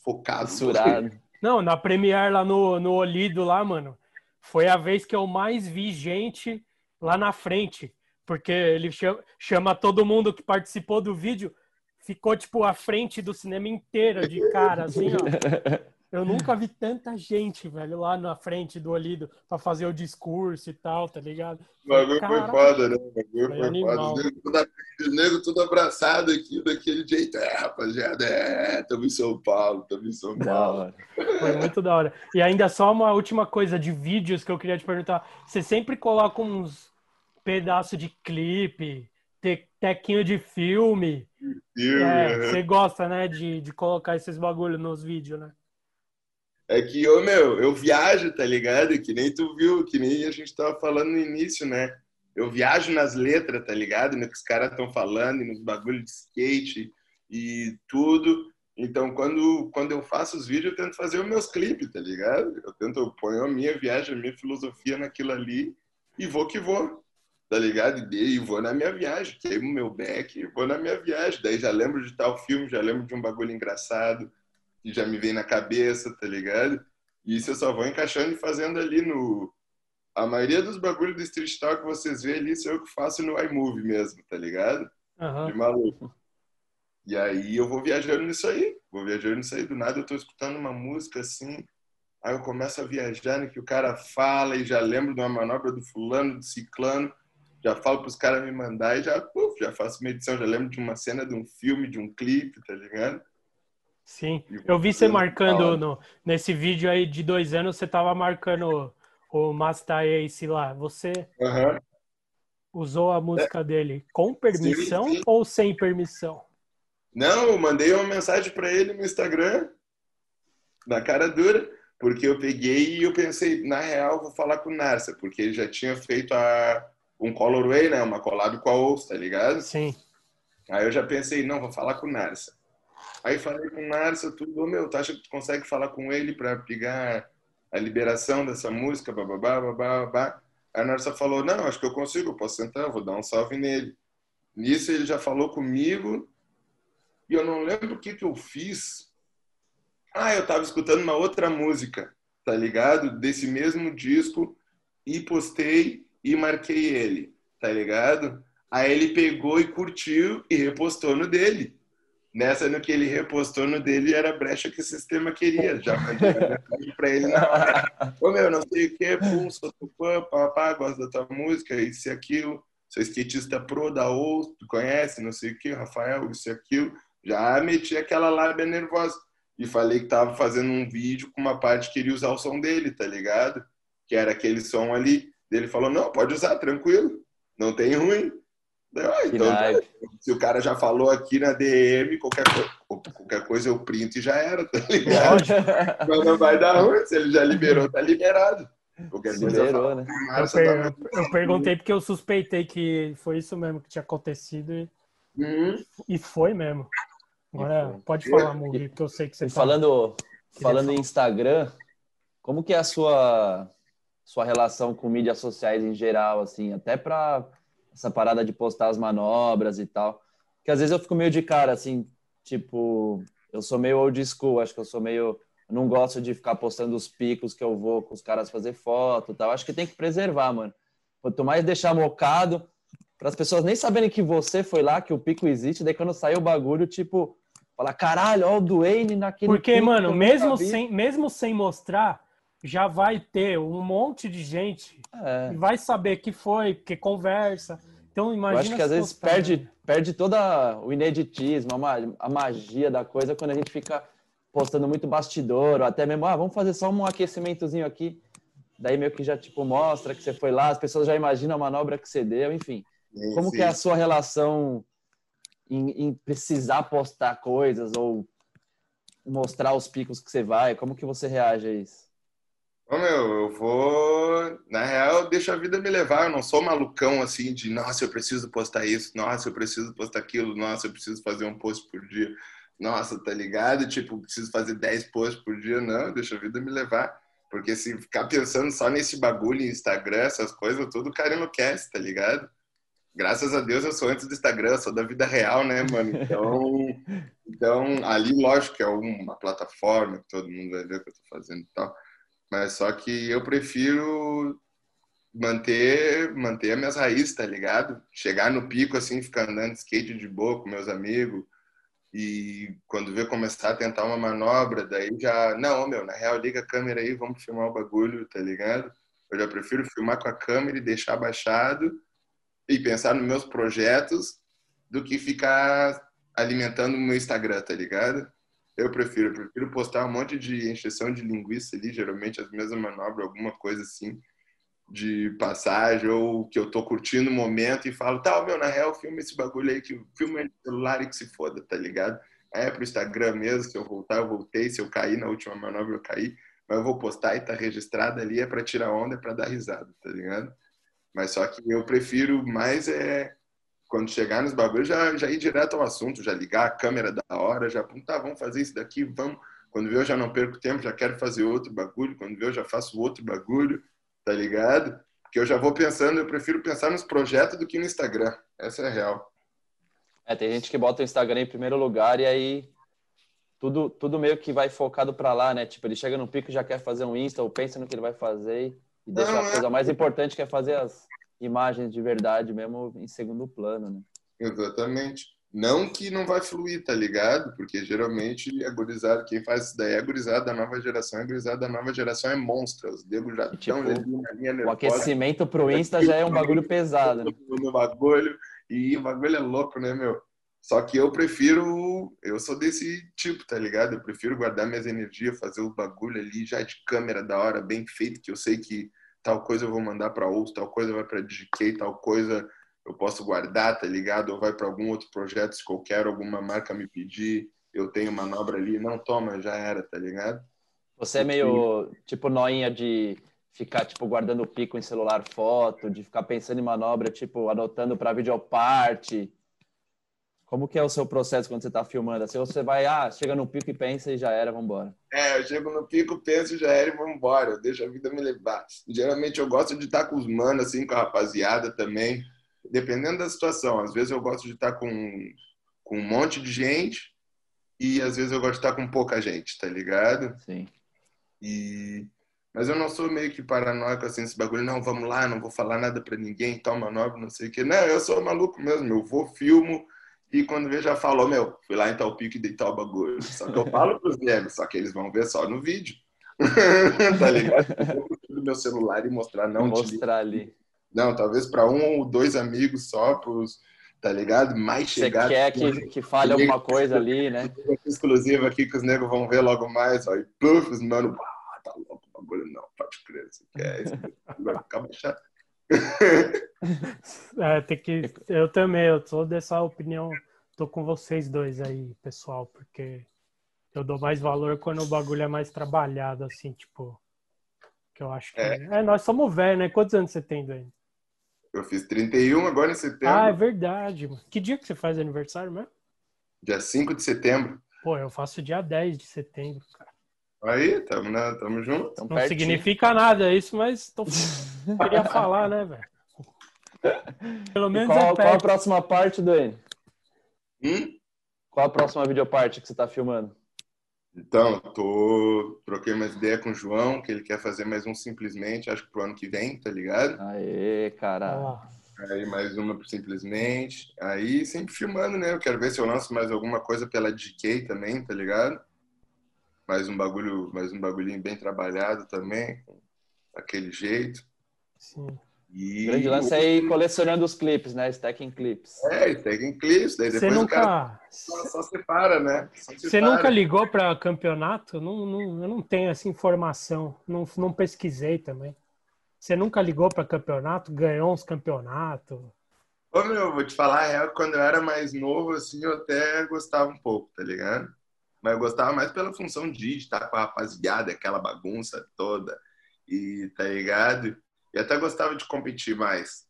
focado. Fissurado. Não, na Premiere lá no, no Olido, lá, mano, foi a vez que eu mais vi gente lá na frente. Porque ele chama, chama todo mundo que participou do vídeo, ficou, tipo, à frente do cinema inteiro de cara, assim, ó. Eu nunca vi tanta gente, velho, lá na frente do Olido pra fazer o discurso e tal, tá ligado? O bagulho foi foda, né? O bagulho Foi foi animal. foda. Os negros tudo, os negros tudo abraçado aqui, daquele jeito. É, rapaziada, é, tamo em São Paulo, tamo em São Paulo. Foi muito da hora. E ainda só uma última coisa de vídeos que eu queria te perguntar. Você sempre coloca uns pedaços de clipe, te- tequinho de filme. Filme, É, aham. você gosta, né, de, de colocar esses bagulho nos vídeos, né? É que, ô meu, eu viajo, tá ligado? Que nem tu viu, que nem a gente tava falando no início, né? Eu viajo nas letras, tá ligado? No que os caras estão falando, nos bagulhos de skate e tudo. Então, quando, quando eu faço os vídeos, eu tento fazer os meus clipes, tá ligado? Eu tento, ponho a minha viagem, a minha filosofia naquilo ali e vou que vou, tá ligado? E vou na minha viagem, queimo meu back e vou na minha viagem. Daí já lembro de tal filme, já lembro de um bagulho engraçado que já me vem na cabeça, tá ligado? E isso eu só vou encaixando e fazendo ali no. A maioria dos bagulhos do Street Talk que vocês vê ali, sou eu que faço no iMovie mesmo, tá ligado? Aham. De maluco. E aí eu vou viajando nisso aí, vou viajando nisso aí. Do nada eu tô escutando uma música assim, aí eu começo a viajar no que o cara fala e já lembro de uma manobra do fulano, do ciclano, já falo pros caras me mandar e já, uf, já faço uma edição, já lembro de uma cena de um filme, de um clipe, tá ligado? Sim, eu vi você marcando no, nesse vídeo aí de dois anos, você tava marcando o Master Ace lá. Você Aham. usou a música dele com permissão Sim, sim. ou sem permissão? Não, eu mandei uma mensagem pra ele no Instagram, na cara dura, porque eu peguei e eu pensei, na real, vou falar com o Narsa, porque ele já tinha feito a, um Colorway, né? Uma collab com a Ous, tá ligado? Sim. Aí eu já pensei, não, vou falar com o Narsa. Aí falei com o Narsa, tudo, ô meu, tu acha que tu consegue falar com ele pra pegar a liberação dessa música, bababá, babá, babá. A Narsa falou, não, acho que eu consigo, eu posso sentar, vou dar um salve nele. Nisso ele já falou comigo e eu não lembro o que que eu fiz. Ah, eu tava escutando uma outra música, tá ligado? Desse mesmo disco e postei e marquei ele, tá ligado? Aí ele pegou e curtiu e repostou no dele. Nessa, no que ele repostou no dele, era a brecha que o sistema queria. Já mandei pra ele na hora. Ô, meu, não sei o que, pum, sou teu fã, papá, gosto da tua música, isso e aquilo. Sou skatista pro da ou, tu conhece, não sei o que, Rafael, isso e aquilo. Já meti aquela lábia nervosa. E falei que tava fazendo um vídeo com uma parte que queria usar o som dele, tá ligado? Que era aquele som ali. Ele falou, não, pode usar, tranquilo. Não tem ruim. Ah, então, se o cara já falou aqui na DM, qualquer, co- qualquer coisa eu printo e já era, tá ligado? Mas não vai dar ruim, se ele já liberou, tá liberado. Qualquer Liberou, fala, né? Eu, Márcia per- tá- eu perguntei porque eu suspeitei que foi isso mesmo que tinha acontecido e, Uhum. e foi mesmo. Agora foi. pode falar, Mugi, porque eu sei que você E tá- falando, falando falar. em Instagram, como que é a sua sua relação com mídias sociais em geral, assim, até para essa parada de postar as manobras e tal? Que às vezes eu fico meio de cara, assim, tipo, eu sou meio old school, acho que eu sou meio eu não gosto de ficar postando os picos que eu vou com os caras fazer foto e tal. Acho que tem que preservar, mano. Quanto mais deixar mocado, para as pessoas nem saberem que você foi lá, que o pico existe, daí quando sair o bagulho, tipo, falar, caralho, ó o Duane naquele Porque, mano, mesmo vi." sem, mesmo sem mostrar, já vai ter um monte de gente É. que vai saber que foi, que conversa. Então, Eu imagina acho que às vezes perde, perde toda o ineditismo, a magia da coisa quando a gente fica postando muito bastidor, ou até mesmo, ah, vamos fazer só um aquecimentozinho aqui. Daí meio que já, tipo, mostra que você foi lá, as pessoas já imaginam a manobra que você deu, enfim. Sim, Como sim. que é a sua relação em, em precisar postar coisas ou mostrar os picos que você vai? Como que você reage a isso? Ô, meu, eu vou. Na real, eu deixo a vida me levar. Eu não sou malucão assim de, nossa, eu preciso postar isso, nossa, eu preciso postar aquilo, nossa, eu preciso fazer um post por dia. Nossa, tá ligado? Tipo, preciso fazer 10 posts por dia. Não, deixa a vida me levar. Porque se ficar pensando só nesse bagulho, Instagram, essas coisas, tudo o cara enlouquece, tá ligado? Graças a Deus eu sou antes do Instagram, sou da vida real, né, mano? Então, então ali, lógico que é uma plataforma que todo mundo vai ver o que eu tô fazendo e tal. Mas só que eu prefiro manter, manter as minhas raízes, tá ligado? Chegar no pico, assim, ficar andando skate de boa com meus amigos. E quando vê começar a tentar uma manobra, daí já. Não, meu, na real, liga a câmera aí, vamos filmar o bagulho, tá ligado? Eu já prefiro filmar com a câmera e deixar baixado e pensar nos meus projetos do que ficar alimentando o meu Instagram, tá ligado? Eu prefiro, eu prefiro postar um monte de encheção de linguiça ali, geralmente as mesmas manobras, alguma coisa assim, de passagem, ou que eu tô curtindo o momento e falo, tá, meu, na real, filma esse bagulho aí, que filma no celular e que se foda, tá ligado? É pro Instagram mesmo, se eu voltar, eu voltei, se eu cair na última manobra, eu caí, mas eu vou postar e tá registrado ali, é pra tirar onda, é pra dar risada, tá ligado? Mas só que eu prefiro mais é quando chegar nos bagulhos, já, já ir direto ao assunto, já ligar a câmera da hora, já apontar, vamos fazer isso daqui, vamos. Quando vê, eu já não perco tempo, já quero fazer outro bagulho. Quando vê, eu já faço outro bagulho, tá ligado? Porque eu já vou pensando, eu prefiro pensar nos projetos do que no Instagram. Essa é a real. É, tem gente que bota o Instagram em primeiro lugar e aí tudo, tudo meio que vai focado pra lá, né? Tipo, ele chega no pico e já quer fazer um Insta ou pensa no que ele vai fazer e deixa Não, a é. coisa mais importante que é fazer as imagens de verdade mesmo em segundo plano, né? Exatamente. Não que não vai fluir, tá ligado? Porque geralmente é gurizada, quem faz isso daí é gurizada da nova geração, é gurizada da nova geração é monstro. Os negros já estão tipo, ali na linha O nervosa. aquecimento pro Insta já é um bagulho pesado. né? no bagulho. E o bagulho é louco, né, meu? Só que eu prefiro. Eu sou desse tipo, tá ligado? Eu prefiro guardar minhas energias, fazer o bagulho ali já de câmera da hora, bem feito, que eu sei que tal coisa eu vou mandar pra outro, tal coisa vai pra DK, tal coisa eu posso guardar, tá ligado? Ou vai pra algum outro projeto, se qualquer alguma marca me pedir, eu tenho manobra ali, não toma, já era, tá ligado? Você é meio tipo noinha de ficar tipo guardando o pico em celular foto, de ficar pensando em manobra, tipo anotando para videoparte. Como que é o seu processo quando você tá filmando? Assim, você vai, ah, chega no pico e pensa e já era, vambora. É, eu chego no pico, penso, já era e vou embora. Eu deixo a vida me levar. Geralmente eu gosto de estar com os manos, assim, com a rapaziada também. Dependendo da situação. Às vezes eu gosto de estar com, com um monte de gente e às vezes eu gosto de estar com pouca gente, tá ligado? Sim. E... Mas eu não sou meio que paranoico assim, esse bagulho, não, vamos lá, não vou falar nada pra ninguém, tal manobra, não sei o quê. Não, eu sou maluco mesmo, eu vou, filmo, e quando vê já falou, meu, fui lá em tal pico e dei tal bagulho. Só que eu falo pros negros, só que eles vão ver só no vídeo. tá ligado? No meu celular e mostrar, não. Mostrar ali. Não, talvez para um ou dois amigos só, pros, tá ligado? Mais Você chegados. quer que, que fale alguma coisa ali, né? Exclusivo aqui que os negros vão ver logo mais, ó. E puf, os mano, ah, tá louco o bagulho, não, pode crer, você quer isso. Vai ficar chato. É, tem que. Eu também, eu sou dessa opinião. Tô com vocês dois aí, pessoal, porque eu dou mais valor quando o bagulho é mais trabalhado, assim, tipo. Que eu acho que. É, É. nós somos velhos, né? Quantos anos você tem, Dani? Eu fiz 31 agora em setembro, Ah, é verdade, mano. Que dia que você faz aniversário mesmo? dia 5 de setembro. Pô, eu faço dia 10 de setembro, cara. Aí, tamo, na, tamo junto. Então, Não pertinho. significa nada isso, mas tô... queria falar, né, velho? Pelo menos qual, é qual a próxima parte, Dani? Hum? Qual a próxima videoparte que você tá filmando? Então, eu tô, troquei umas ideias com o João, que ele quer fazer mais um simplesmente, acho que pro ano que vem, tá ligado? Aê, cara. Ó, Aí mais uma pro simplesmente. Aí sempre filmando, né? Eu quero ver se eu lanço mais alguma coisa pela DK também, tá ligado? Mais um bagulho, mais um bagulhinho bem trabalhado também, daquele jeito. sim. O E grande lance é ir colecionando os clipes, né? Stacking clips. É, tem clips, daí Você depois o cara nunca, só, só separa, né? Só você nunca ligou para campeonato? Não, não, eu não tenho essa informação. Não, não pesquisei também. Você nunca ligou para campeonato? Ganhou uns campeonatos? Ô, meu, vou te falar a real, quando eu era mais novo, assim, eu até gostava um pouco, tá ligado? Mas eu gostava mais pela função de estar com a rapaziada, aquela bagunça toda, e tá ligado? E até gostava de competir mais,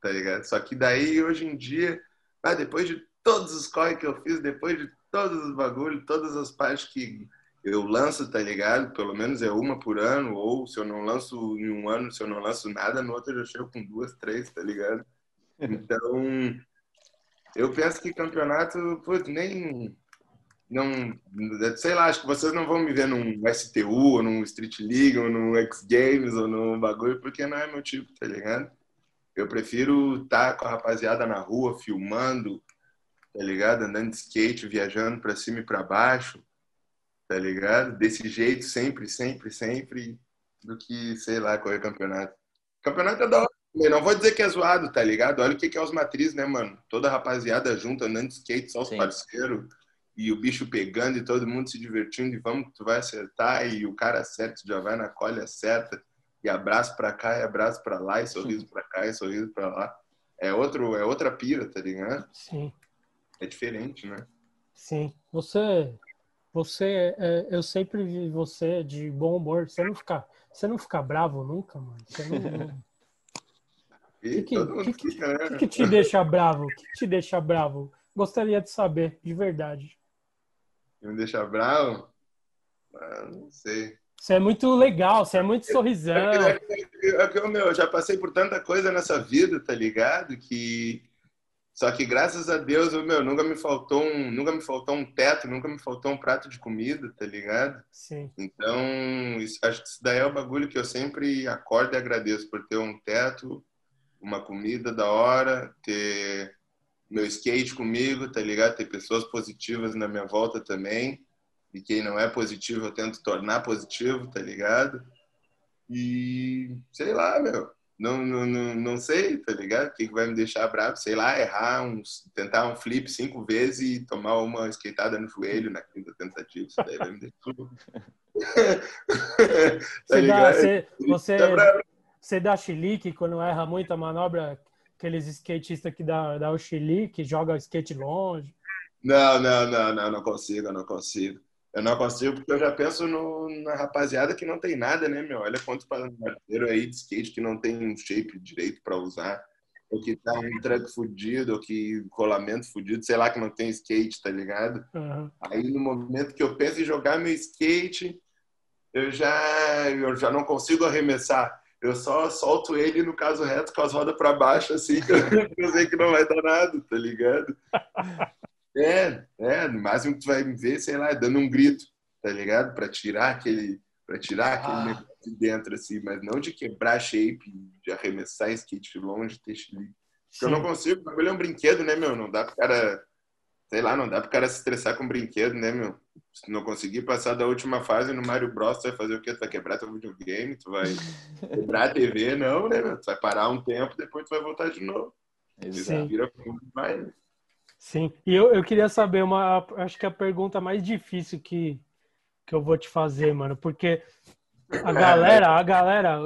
tá ligado? Só que daí, hoje em dia, ah, depois de todos os corre que eu fiz, depois de todos os bagulhos, todas as partes que eu lanço, tá ligado? Pelo menos é uma por ano, ou se eu não lanço em um ano, se eu não lanço nada, no outro eu já chego com duas, três, tá ligado? Então, eu penso que campeonato, putz, nem. Não, sei lá, acho que vocês não vão me ver num STU, ou num Street League, ou num X Games, ou num bagulho, porque não é meu tipo, tá ligado? Eu prefiro estar com a rapaziada na rua, filmando, tá ligado? Andando de skate, viajando pra cima e pra baixo, tá ligado? Desse jeito, sempre, sempre, sempre, do que, sei lá, correr campeonato. Campeonato é da hora. Eu não vou dizer que é zoado, tá ligado? Olha o que é os matrizes, né, mano? Toda a rapaziada junto, andando de skate, só os Sim. parceiros. E o bicho pegando e todo mundo se divertindo. E vamos que tu vai acertar. E o cara acerta, já vai na colha, acerta. E abraço pra cá, e abraço pra lá. E sorriso pra cá, e sorriso pra lá. É, outro, é outra pira, tá ligado? Sim, É diferente, né? sim. Você, você, é, eu sempre vi você de bom humor. Você não fica, você não fica bravo nunca, mano. Você não, E Que que- né? O que, que te deixa bravo? O que te deixa bravo? Gostaria de saber, de verdade. Me deixa bravo? Ah, não sei. Você é muito legal, você é muito sorrisão. É que, é é que, meu, eu já passei por tanta coisa nessa vida, tá ligado? Que só que graças a Deus, eu, meu, nunca me faltou um, nunca me faltou um teto, nunca me faltou um prato de comida, tá ligado? Sim, Então, isso- acho que isso daí é o bagulho que eu sempre acordo e agradeço por ter um teto, uma comida da hora, ter meu skate comigo, tá ligado? Tem pessoas positivas na minha volta também. E quem não é positivo, eu tento tornar positivo, tá ligado? E sei lá, meu. Não, não, não, não sei, tá ligado? O que, vai me deixar bravo? Sei lá, errar, uns, tentar um flip cinco vezes e tomar uma skateada no joelho na quinta tentativa. Isso daí vai me deixar. tá você, dá, você, você, tá você dá chilique quando erra muita manobra aqueles skatistas que dá, dá o chili, que joga o skate longe? Não, não, não, não, não consigo, não consigo. Eu não consigo porque eu já penso no, na rapaziada que não tem nada, né, meu? Olha quanto parceiro aí de skate que não tem um shape direito para usar, ou que tá um truck fudido, ou que colamento fudido, sei lá, que não tem skate, tá ligado? Uhum. Aí no momento que eu penso em jogar meu skate, eu já, eu já não consigo arremessar eu só solto ele no caso reto com as rodas para baixo, assim, que eu sei que não vai dar nada, tá ligado? É, é, no máximo que tu vai me ver, sei lá, dando um grito, tá ligado? Para tirar aquele, para tirar aquele ah. negócio de dentro, assim, mas não de quebrar shape, de arremessar skate longe, ter chilique. Eu não consigo, o bagulho é um brinquedo, né, meu? Não dá pro cara sei lá, não dá pro cara se estressar com brinquedo, né, meu? Se não conseguir passar da última fase no Mario Bros, tu vai fazer o quê? Tu vai quebrar teu videogame? Tu vai quebrar a TV? Não, né, meu? Tu vai parar um tempo, depois tu vai voltar de novo. Sim. Vira, vai, né? Sim. E eu, eu queria saber uma, acho que a pergunta mais difícil que, que eu vou te fazer, mano, porque a galera, a galera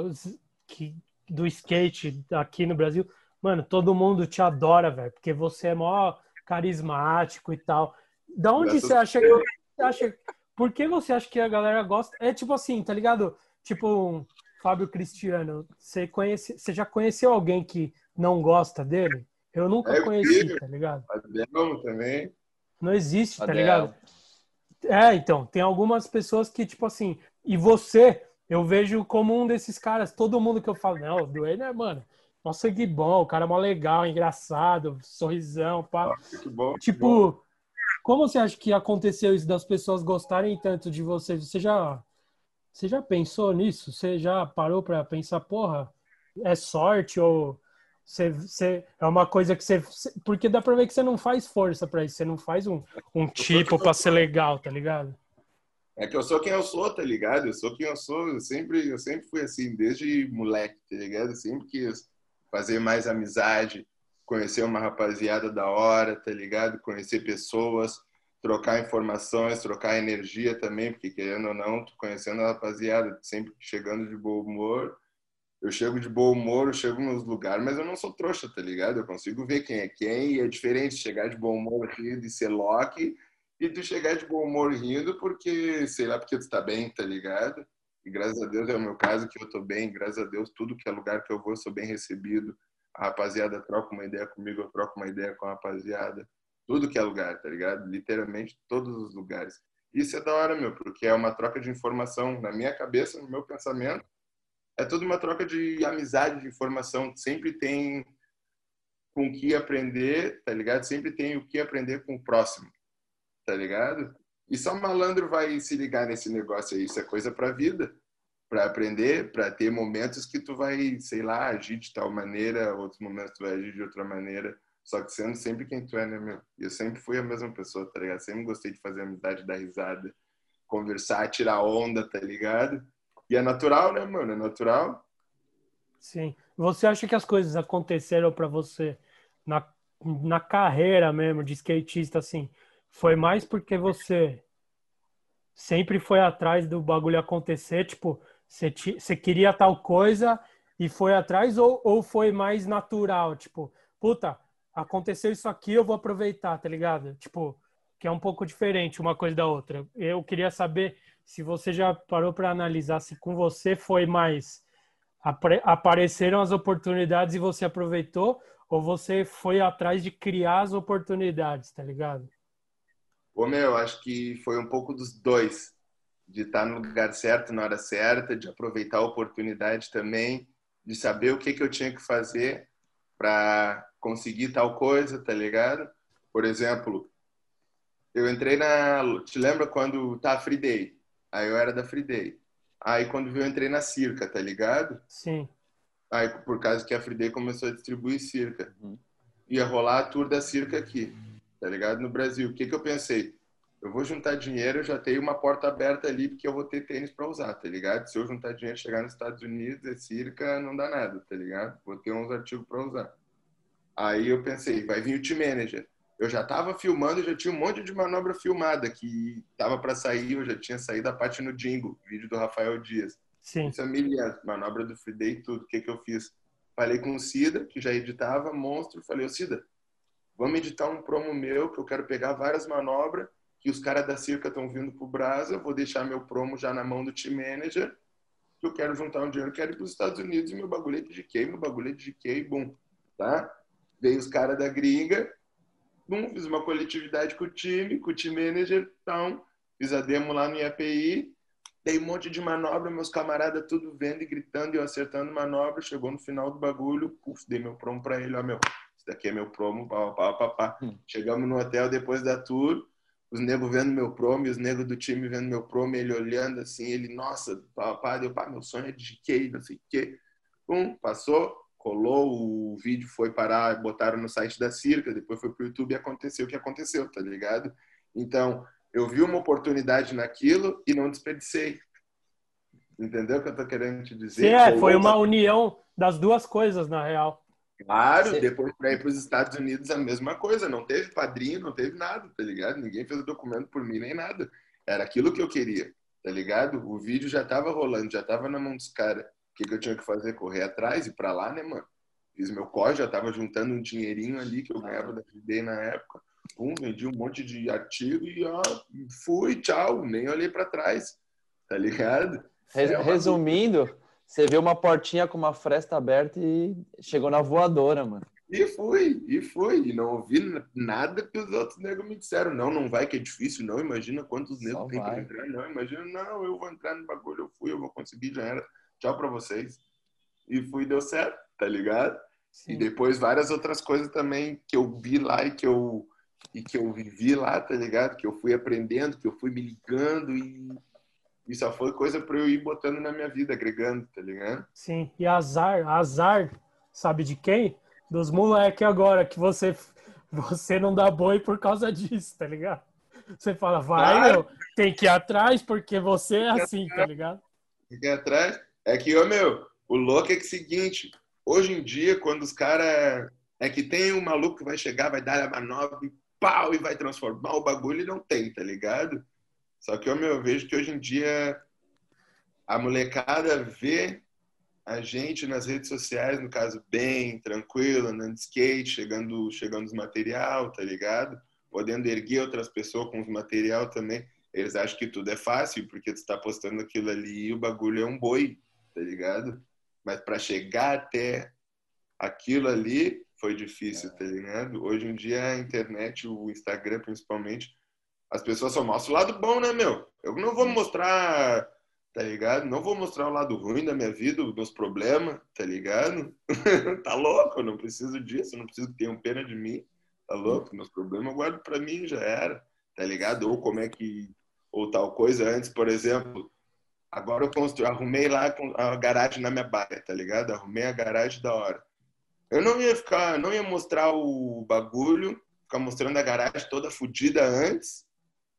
que, do skate aqui no Brasil, mano, todo mundo te adora, velho, porque você é maior carismático e tal. Da onde você acha que você acha por que você acha que a galera gosta? É tipo assim, tá ligado? Tipo um Fábio Cristiano, você conhece, você já conheceu alguém que não gosta dele? Eu nunca é conheci, filho. tá ligado? Adel também. Não existe, tá Adel. ligado? É, então, tem algumas pessoas que, tipo assim, e você, eu vejo como um desses caras, todo mundo que eu falo, não, o Duane é, mano, nossa, que bom, o cara é mó legal, engraçado, sorrisão, pá. Que bom. Tipo, que como você acha que aconteceu isso das pessoas gostarem tanto de você? Você já, você já pensou nisso? Você já parou para pensar, porra, é sorte ou você, você, é uma coisa que você. Porque dá pra ver que você não faz força para isso, você não faz um, um tipo para ser legal, tá ligado? É que eu sou quem eu sou, tá ligado? Eu sou quem eu sou, eu sempre, eu sempre fui assim, desde moleque, tá ligado? Sempre quis fazer mais amizade, conhecer uma rapaziada da hora, tá ligado? Conhecer pessoas, trocar informações, trocar energia também, porque querendo ou não, tô conhecendo a rapaziada, sempre chegando de bom humor. Eu chego de bom humor, eu chego nos lugares, mas eu não sou trouxa, tá ligado? Eu consigo ver quem é quem e é diferente chegar de bom humor rindo e ser Loki e tu chegar de bom humor rindo porque, sei lá, porque tu tá bem, tá ligado? E graças a Deus é o meu caso que eu tô bem, graças a Deus tudo que é lugar que eu vou eu sou bem recebido. A rapaziada troca uma ideia comigo, eu troco uma ideia com a rapaziada. Tudo que é lugar, tá ligado? Literalmente todos os lugares. Isso é da hora, meu, porque é uma troca de informação na minha cabeça, no meu pensamento. É tudo uma troca de amizade, de informação. Sempre tem com o que aprender, tá ligado? Sempre tem o que aprender com o próximo, tá ligado? E só malandro vai se ligar nesse negócio aí. Isso é coisa para vida, para aprender, para ter momentos que tu vai, sei lá, agir de tal maneira, outros momentos tu vai agir de outra maneira. Só que sendo sempre quem tu é, né, meu? Eu sempre fui a mesma pessoa, tá ligado? Sempre gostei de fazer amizade, dar risada, conversar, tirar onda, tá ligado? E é natural, né, mano? É natural. Sim. Você acha que as coisas aconteceram para você na, na carreira mesmo de skatista, assim? Foi mais porque você sempre foi atrás do bagulho acontecer, tipo, você, você queria tal coisa e foi atrás, ou, ou foi mais natural, tipo, puta, aconteceu isso aqui, eu vou aproveitar, tá ligado? Tipo, que é um pouco diferente uma coisa da outra. Eu queria saber se você já parou para analisar se com você foi mais apareceram as oportunidades e você aproveitou, ou você foi atrás de criar as oportunidades, tá ligado? Ô, meu, acho que foi um pouco dos dois. De estar no lugar certo, na hora certa, de aproveitar a oportunidade também, de saber o que, que eu tinha que fazer para conseguir tal coisa, tá ligado? Por exemplo, eu entrei na. Te lembra quando tá Free Day? Aí eu era da Free Day. Aí quando viu, eu entrei na Circa, tá ligado? Sim. Aí por causa que a Free Day começou a distribuir Circa. Uhum. ia rolar a tour da Circa aqui, tá ligado? No Brasil. O que que eu pensei? Eu vou juntar dinheiro, eu já tenho uma porta aberta ali, porque eu vou ter tênis para usar, tá ligado? Se eu juntar dinheiro chegar nos Estados Unidos, é Circa, não dá nada, tá ligado? Vou ter uns artigos para usar. Aí eu pensei, vai vir o team manager. Eu já estava filmando, já tinha um monte de manobra filmada que tava para sair, eu já tinha saído a parte no Jingo, vídeo do Rafael Dias. Sim. Isso é milhas, manobra do Free Day tudo. O que que eu fiz? Falei com o Cida, que já editava, monstro. Falei, ô Cida, vamos editar um promo meu, que eu quero pegar várias manobras, que os caras da Circa estão vindo pro Brasa, vou deixar meu promo já na mão do team manager, que eu quero juntar um dinheiro, quero ir pros Estados Unidos e meu bagulho é de GK, meu bagulho é de GK, bum, tá? Veio os caras da gringa, bum, fiz uma coletividade com o time, com o team manager, então, fiz a demo lá no IAPI, dei um monte de manobra, meus camaradas tudo vendo e gritando e eu acertando manobra. Chegou no final do bagulho, puf, dei meu promo pra ele, ó, meu, isso daqui é meu promo, pá, pá, pá, pá. Hum. Chegamos no hotel depois da tour, os negros vendo meu promo e os negros do time vendo meu promo, ele olhando assim, ele, nossa, pá, pá, deu, pá, meu sonho é de GK, não sei o quê. Pum, passou, colou, o vídeo foi parar, botaram no site da Circa, depois foi pro YouTube e aconteceu o que aconteceu, tá ligado? Então, eu vi uma oportunidade naquilo e não desperdicei. Entendeu o que eu tô querendo te dizer? Sim, é, foi uma união das duas coisas, na real. Claro, Sim. depois para ir para os Estados Unidos a mesma coisa. Não teve padrinho, não teve nada, tá ligado? Ninguém fez o documento por mim nem nada. Era aquilo que eu queria, tá ligado? O vídeo já tava rolando, já tava na mão dos caras. O que, que eu tinha que fazer? Correr atrás e para lá, né, mano? Fiz meu corre, já tava juntando um dinheirinho ali que eu ganhava da FD na época. Pum, vendi um monte de artigo e ó, fui, tchau, nem olhei para trás, tá ligado? É Resumindo, você viu uma portinha com uma fresta aberta e chegou na voadora, mano. E fui, e fui. E não ouvi nada que os outros negros me disseram. Não, não vai, que é difícil. Não, imagina quantos negros tem pra entrar. Não, imagina, não, eu vou entrar no bagulho. Eu fui, eu vou conseguir, já era. Tchau pra vocês. E fui, deu certo, tá ligado? E depois várias outras coisas também que eu vi lá e que eu, e que eu vivi lá, tá ligado? Que eu fui aprendendo, que eu fui me ligando e, e só foi coisa pra eu ir botando na minha vida, agregando, tá ligado? Sim, e azar, azar, sabe de quem? Dos moleque agora, que você, você não dá boi por causa disso, tá ligado? Você fala, vai, meu, tem que ir atrás porque você é assim, tá ligado? Fiquei atrás. É que, ô meu, o louco é que é o seguinte, hoje em dia, quando os caras. É que tem um maluco que vai chegar, vai dar a manobra e pau, e vai transformar o bagulho e não tem, tá ligado? Só que, ô meu, eu vejo que hoje em dia a molecada vê a gente nas redes sociais, no caso, bem, tranquilo, andando de skate, chegando, chegando os material, tá ligado? Podendo erguer outras pessoas com os material também. Eles acham que tudo é fácil, porque tu tá postando aquilo ali e o bagulho é um boi, tá ligado? Mas para chegar até aquilo ali foi difícil, tá ligado? Hoje em dia a internet, o Instagram principalmente, as pessoas só mostram o lado bom, né, meu? Eu não vou mostrar, tá ligado? Não vou mostrar o lado ruim da minha vida, os meus problemas, tá ligado? tá louco, eu não preciso disso, eu não preciso que tenham pena de mim, tá louco? Meus problemas eu guardo pra mim, já era, tá ligado? Ou como é que, ou tal coisa antes, por exemplo, agora eu construí, arrumei lá a garagem na minha baia, tá ligado? Arrumei a garagem da hora. Eu não ia ficar, não ia mostrar o bagulho, ficar mostrando a garagem toda fodida antes,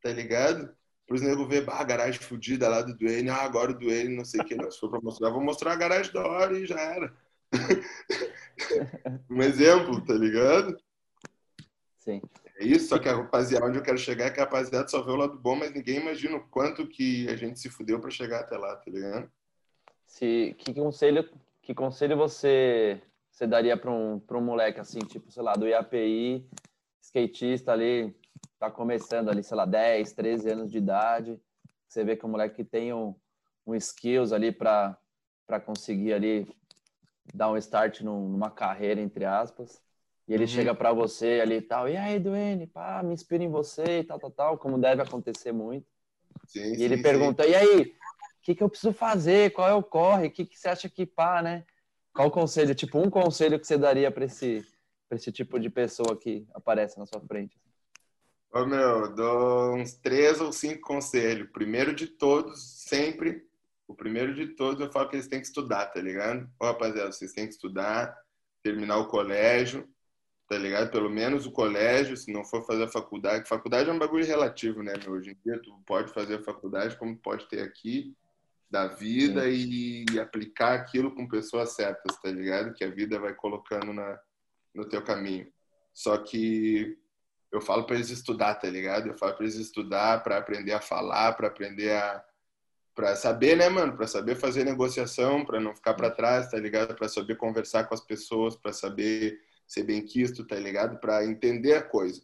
tá ligado? Os negros ver, bah, a garagem fodida lá do Duane, ah, agora o Duane, não sei o que, não. se for para mostrar, vou mostrar a garagem da hora e já era. um exemplo, tá ligado? Sim. É isso, só que a rapaziada, onde eu quero chegar é que a rapaziada só vê o lado bom, mas ninguém imagina o quanto que a gente se fudeu para chegar até lá, tá ligado? Se, que conselho, que conselho você, você daria para um, pra um moleque assim, tipo, sei lá, do IAPI, skatista ali, tá começando ali, sei lá, 10, 13 anos de idade. Você vê que o moleque tem um, um skills ali para conseguir ali dar um start num- numa carreira, entre aspas. E ele Uhum. chega para você ali e tal, e aí, Duane, pá, me inspira em você e tal, tal, tal, como deve acontecer muito. Sim, E ele sim, pergunta, e aí, o que, que eu preciso fazer? Qual é o corre? O que, que você acha que pá, né? Qual o conselho? Tipo, um conselho que você daria para esse, pra esse tipo de pessoa que aparece na sua frente? Ô, meu, dou uns três ou cinco conselhos. Primeiro de todos, sempre, o primeiro de todos, eu falo que eles têm que estudar, tá ligado? Ô, rapaziada, vocês têm que estudar, terminar o colégio, tá ligado? Pelo menos o colégio, se não for fazer a faculdade. Faculdade é um bagulho relativo, né, meu? Hoje em dia tu pode fazer a faculdade como pode ter aqui da vida e, e, aplicar aquilo com pessoas certas, tá ligado? Que a vida vai colocando na, no teu caminho. Só que eu falo para eles estudar, tá ligado? Eu falo para eles estudar, para aprender a falar, para aprender a para saber, né, mano, para saber fazer negociação, para não ficar para trás, tá ligado? Para saber conversar com as pessoas, para saber ser bem quisto, tá ligado? Para entender a coisa.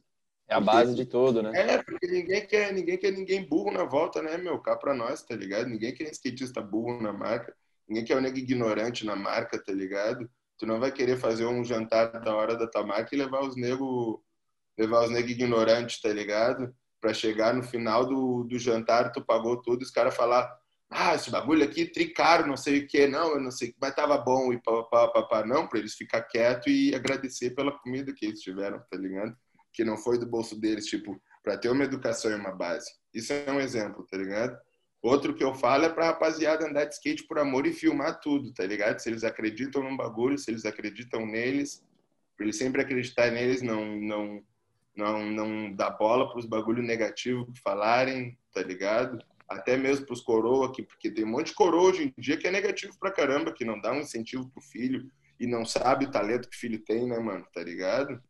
É a base de tudo, né? É, porque ninguém quer, ninguém quer ninguém burro na volta, né, meu? Cá pra nós, tá ligado? Ninguém quer skatista burro na marca. Ninguém quer um nego ignorante na marca, tá ligado? Tu não vai querer fazer um jantar da hora da tua marca e levar os nego levar os nego ignorantes, tá ligado? Para chegar no final do, do jantar, tu pagou tudo, os caras falar, ah, esse bagulho aqui tricaro, não sei o que, não, eu não sei, mas tava bom e papapá, não, para eles ficar quieto e agradecer pela comida que eles tiveram, tá ligado? Que não foi do bolso deles, tipo, para ter uma educação e uma base. Isso é um exemplo, tá ligado? Outro que eu falo é pra rapaziada andar de skate por amor e filmar tudo, tá ligado? Se eles acreditam num bagulho, se eles acreditam neles, pra eles sempre acreditar neles, não não não não dar bola pros bagulho negativo que falarem, tá ligado? Até mesmo pros coroa, que, porque tem um monte de coroa hoje em dia que é negativo pra caramba, que não dá um incentivo pro filho e não sabe o talento que o filho tem, né, mano? Tá ligado?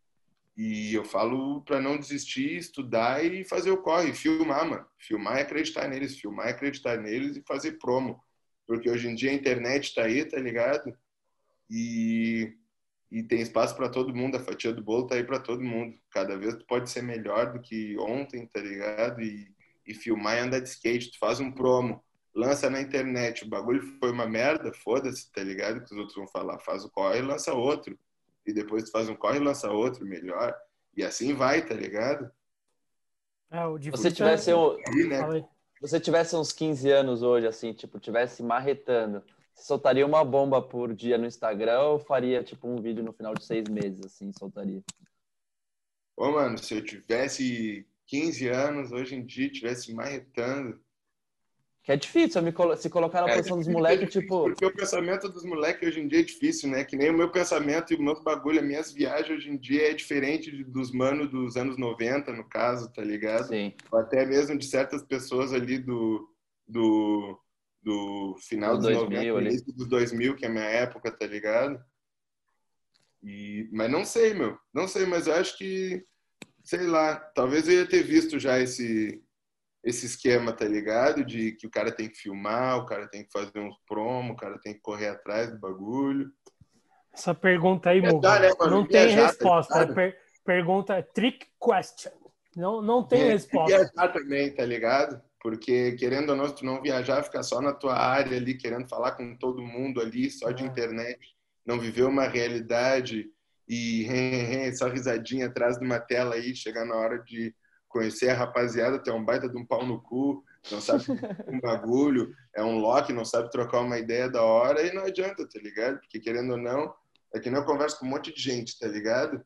E eu falo para não desistir, estudar e fazer o corre, filmar, mano. Filmar e acreditar neles, filmar e acreditar neles e fazer promo. Porque hoje em dia a internet tá aí, tá ligado? E, e tem espaço para todo mundo, a fatia do bolo tá aí para todo mundo. Cada vez tu pode ser melhor do que ontem, tá ligado? E, e filmar e andar de skate, tu faz um promo, lança na internet, o bagulho foi uma merda, foda-se, tá ligado? Que os outros vão falar, faz o corre e lança outro e depois tu faz um corre e lança outro melhor. E assim vai, tá ligado? É, o você tivesse um, né? você tivesse uns 15 anos hoje, assim, tipo, tivesse marretando, soltaria uma bomba por dia no Instagram ou faria, tipo, um vídeo no final de seis meses, assim, soltaria? Ô, mano, se eu tivesse 15 anos, hoje em dia, tivesse marretando, que é difícil me colo se colocar na é, posição dos moleques, tipo. Porque o pensamento dos moleques hoje em dia é difícil, né? Que nem o meu pensamento e o meu bagulho, as minhas viagens hoje em dia é diferente dos manos dos anos 90, no caso, tá ligado? Sim. Ou até mesmo de certas pessoas ali do, do, do final do dos 2000, 90, início dos 2000, que é a minha época, tá ligado? E, mas não sei, meu. Não sei, mas eu acho que, sei lá, talvez eu ia ter visto já esse esse esquema, tá ligado? De que o cara tem que filmar, o cara tem que fazer uns promo, o cara tem que correr atrás do bagulho. Essa pergunta aí, Muga, né, não tem viajar, tá resposta. Tá per pergunta é trick question. Não, não tem é, resposta. Viajar também, tá ligado? Porque, querendo ou não, se tu não viajar, ficar só na tua área ali, querendo falar com todo mundo ali, só de é. internet, não viver uma realidade e só risadinha atrás de uma tela aí, chegar na hora de conhecer a rapaziada, ter um baita de um pau no cu, não sabe um bagulho, é um lock, não sabe trocar uma ideia da hora e não adianta, tá ligado? Porque querendo ou não, é que nem eu converso com um monte de gente, tá ligado?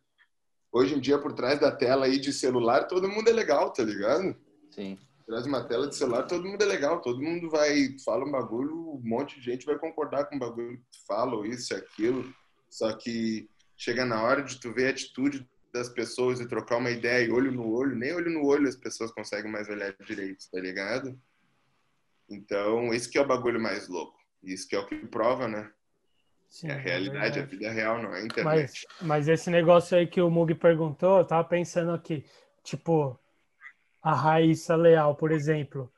Hoje em dia, por trás da tela aí de celular, todo mundo é legal, tá ligado? Sim. Traz uma tela de celular, todo mundo é legal, todo mundo vai, fala um bagulho, um monte de gente vai concordar com o bagulho que tu fala, ou isso, aquilo. Só que chega na hora de tu ver a atitude das pessoas e trocar uma ideia e olho no olho, nem olho no olho as pessoas conseguem mais olhar direito, tá ligado? Então, esse que é o bagulho mais louco. Isso que é o que prova, né? Sim, é a realidade, é a vida real, não é a internet. Mas, mas esse negócio aí que o Mug perguntou, eu tava pensando aqui, tipo, a Raíssa Leal, por exemplo,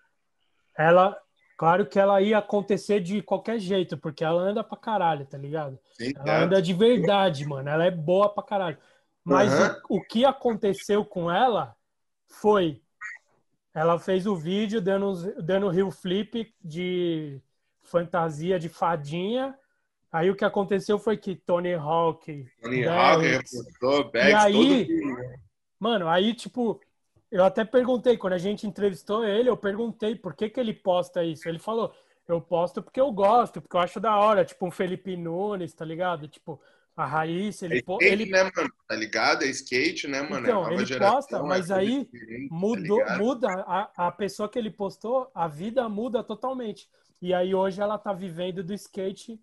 ela, claro que ela ia acontecer de qualquer jeito, porque ela anda pra caralho, tá ligado? Sim, ela anda de verdade, mano, ela é boa pra caralho. Mas uhum. o, o que aconteceu com ela foi ela fez o vídeo dando, dando rio flip de fantasia de fadinha. Aí o que aconteceu foi que Tony Hawk. Tony Hawk repostou, Bags, e aí, todo... Mano, aí tipo, eu até perguntei, quando a gente entrevistou ele, eu perguntei por que, que ele posta isso. Ele falou, eu posto porque eu gosto, porque eu acho da hora, tipo um Felipe Nunes, tá ligado? Tipo, a raiz, ele... É skate, ele... né, mano? Tá ligado? É skate, né, mano? É então, é ele geração, posta, mas é aí tá mudou, tá muda a, a pessoa que ele postou, a vida muda totalmente. E aí hoje ela tá vivendo do skate,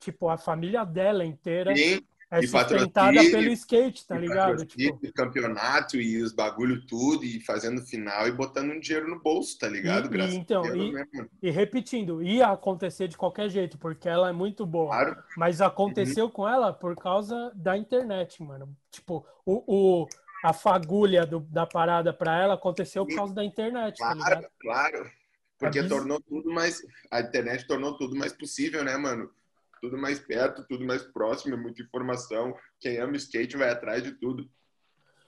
tipo, a família dela inteira Sim. É E sustentada pelo skate, tá ligado? Tipo, campeonato e os bagulho tudo, e fazendo final e botando um dinheiro no bolso, tá ligado? E- Graças então, a Deus, e- e repetindo, ia acontecer de qualquer jeito, porque ela é muito boa. Claro. Mas aconteceu com ela por causa da internet, mano. Tipo, o, o- a fagulha do- da parada pra ela aconteceu por causa da internet, tá ligado? Claro, claro. Porque É biz- tornou tudo mais. A internet tornou tudo mais possível, né, mano? Tudo mais perto, tudo mais próximo, é muita informação. Quem ama skate vai atrás de tudo.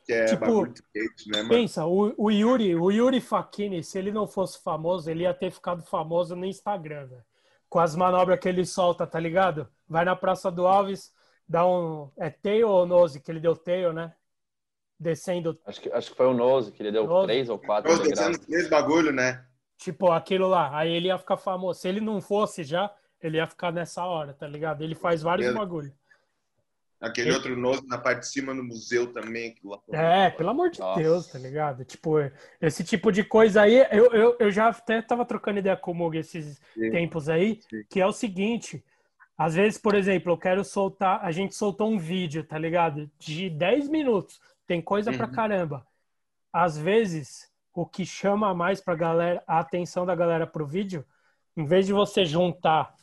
Que é Tipo, skate, né, mano? Pensa, o, o Yuri, o Yuri Fakini, se ele não fosse famoso, ele ia ter ficado famoso no Instagram, velho. Com as manobras que ele solta, tá ligado? Vai na Praça do Alves, dá um. É tail ou nose? Que ele deu tail, né? Descendo, Acho que, acho que foi o Nose, que ele deu Nose. três ou quatro degraus. descendo três bagulho, né? tipo, aquilo lá. Aí ele ia ficar famoso. Se ele não fosse já, ele ia ficar nessa hora, tá ligado? Ele faz vários Mesmo. bagulho. Aquele outro novo na parte de cima no museu também. aquilo lá. É, pelo amor de Nossa. Deus, tá ligado? Tipo, esse tipo de coisa aí, eu, eu, eu já até tava trocando ideia com o Mug esses Sim. tempos aí, Sim. que é o seguinte, às vezes, por exemplo, eu quero soltar, a gente soltou um vídeo, tá ligado? De 10 minutos, tem coisa pra Uhum. caramba. Às vezes, o que chama mais pra galera, a atenção da galera pro vídeo, em vez de você juntar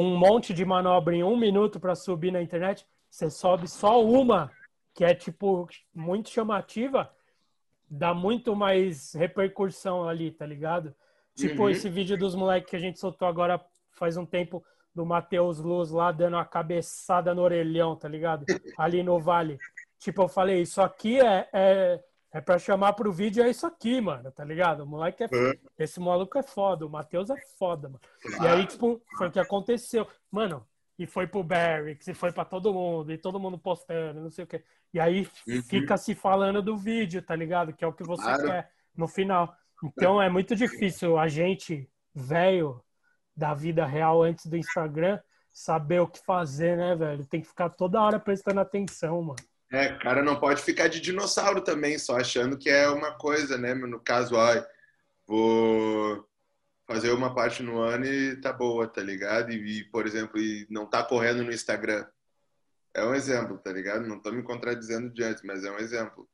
um monte de manobra em um minuto pra subir na internet, você sobe só uma, que é tipo muito chamativa, dá muito mais repercussão ali, tá ligado? Tipo Uhum. esse vídeo dos moleques que a gente soltou agora faz um tempo do Matheus Luz lá dando uma cabeçada no orelhão, tá ligado? Ali no vale. Tipo, eu falei, isso aqui é, é, é pra chamar pro vídeo, é isso aqui, mano, tá ligado? O moleque é. Uhum. Esse maluco é foda, o Matheus é foda, mano. E aí, tipo, foi o que aconteceu. Mano, e foi pro Barry, e foi pra todo mundo, e todo mundo postando, não sei o quê. E aí Uhum. fica se falando do vídeo, tá ligado? Que é o que você Claro. quer no final. Então é muito difícil a gente, velho, da vida real antes do Instagram, saber o que fazer, né, velho? Tem que ficar toda hora prestando atenção, mano. É, cara não pode ficar de dinossauro também, só achando que é uma coisa, né? No caso, ai, vou fazer uma parte no ano e tá boa, tá ligado? E, e, por exemplo, e não tá correndo no Instagram. É um exemplo, tá ligado? Não tô me contradizendo de antes, mas é um exemplo.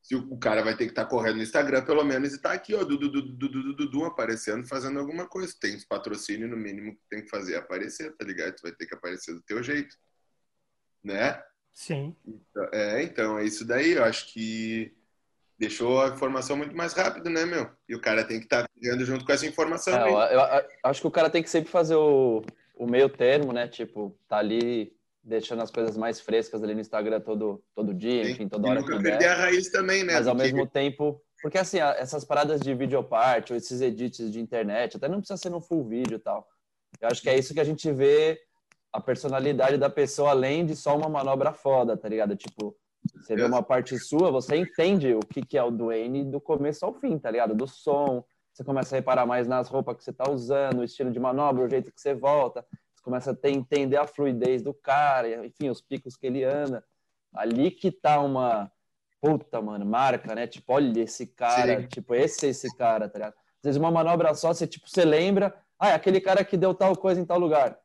Se o, o cara vai ter que estar correndo no Instagram, pelo menos, e tá aqui, ó, Dudu, Dudu, Dudu, Dudu, aparecendo, fazendo alguma coisa. Tem os patrocínios, no mínimo, que tem que fazer aparecer, tá ligado? Tu vai ter que aparecer do teu jeito, né? Sim. É, então, é isso daí. Eu acho que deixou a informação muito mais rápida, né, meu? E o cara tem que estar vivendo junto com essa informação. É, eu, eu- eu acho que o cara tem que sempre fazer o, o meio termo, né? Tipo, tá ali deixando as coisas mais frescas ali no Instagram todo, todo dia, Sim. enfim, toda e hora nunca que perder der. a raiz também, né? Mas ao Porque- mesmo tempo, porque assim, essas paradas de videoparte, ou esses edits de internet, até não precisa ser no full vídeo e tal. Eu acho que é isso que a gente vê a personalidade da pessoa além de só uma manobra foda, tá ligado? Tipo, você vê uma parte sua, você entende o que, que é o Dwayne do começo ao fim, tá ligado? Do som, você começa a reparar mais nas roupas que você tá usando, o estilo de manobra, o jeito que você volta, você começa a ter, entender a fluidez do cara, enfim, os picos que ele anda. Ali que tá uma puta, mano, marca, né? Tipo, olha esse cara, Sim. tipo, esse é esse cara, tá ligado? Às vezes uma manobra só, você, tipo, você lembra, ah, é aquele cara que deu tal coisa em tal lugar.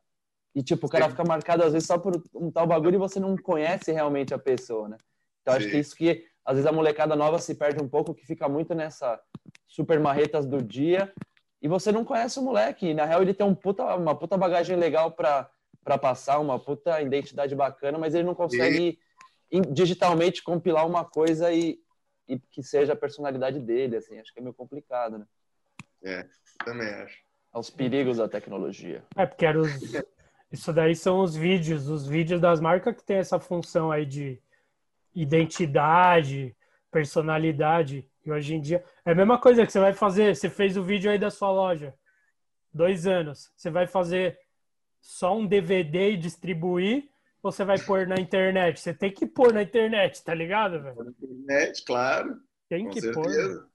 E, tipo, o cara Sim. fica marcado, às vezes, só por um tal bagulho e você não conhece realmente a pessoa, né? Então, acho Sim. que isso que, às vezes, a molecada nova se perde um pouco, que fica muito nessa super marretas do dia, e você não conhece o moleque. E, na real, ele tem um puta, uma puta bagagem legal pra, pra passar, uma puta identidade bacana, mas ele não consegue in- digitalmente compilar uma coisa e, e que seja a personalidade dele, assim. Acho que é meio complicado, né? Eu também acho. Aos perigos da tecnologia. É, porque era os... isso daí são os vídeos, os vídeos das marcas que tem essa função aí de identidade, personalidade. E hoje em dia é a mesma coisa que você vai fazer. Você fez o vídeo aí da sua loja, dois anos. Você vai fazer só um DVD e distribuir, ou você vai pôr na internet? Você tem que pôr na internet, tá ligado, velho? Na internet, claro. Tem que pôr.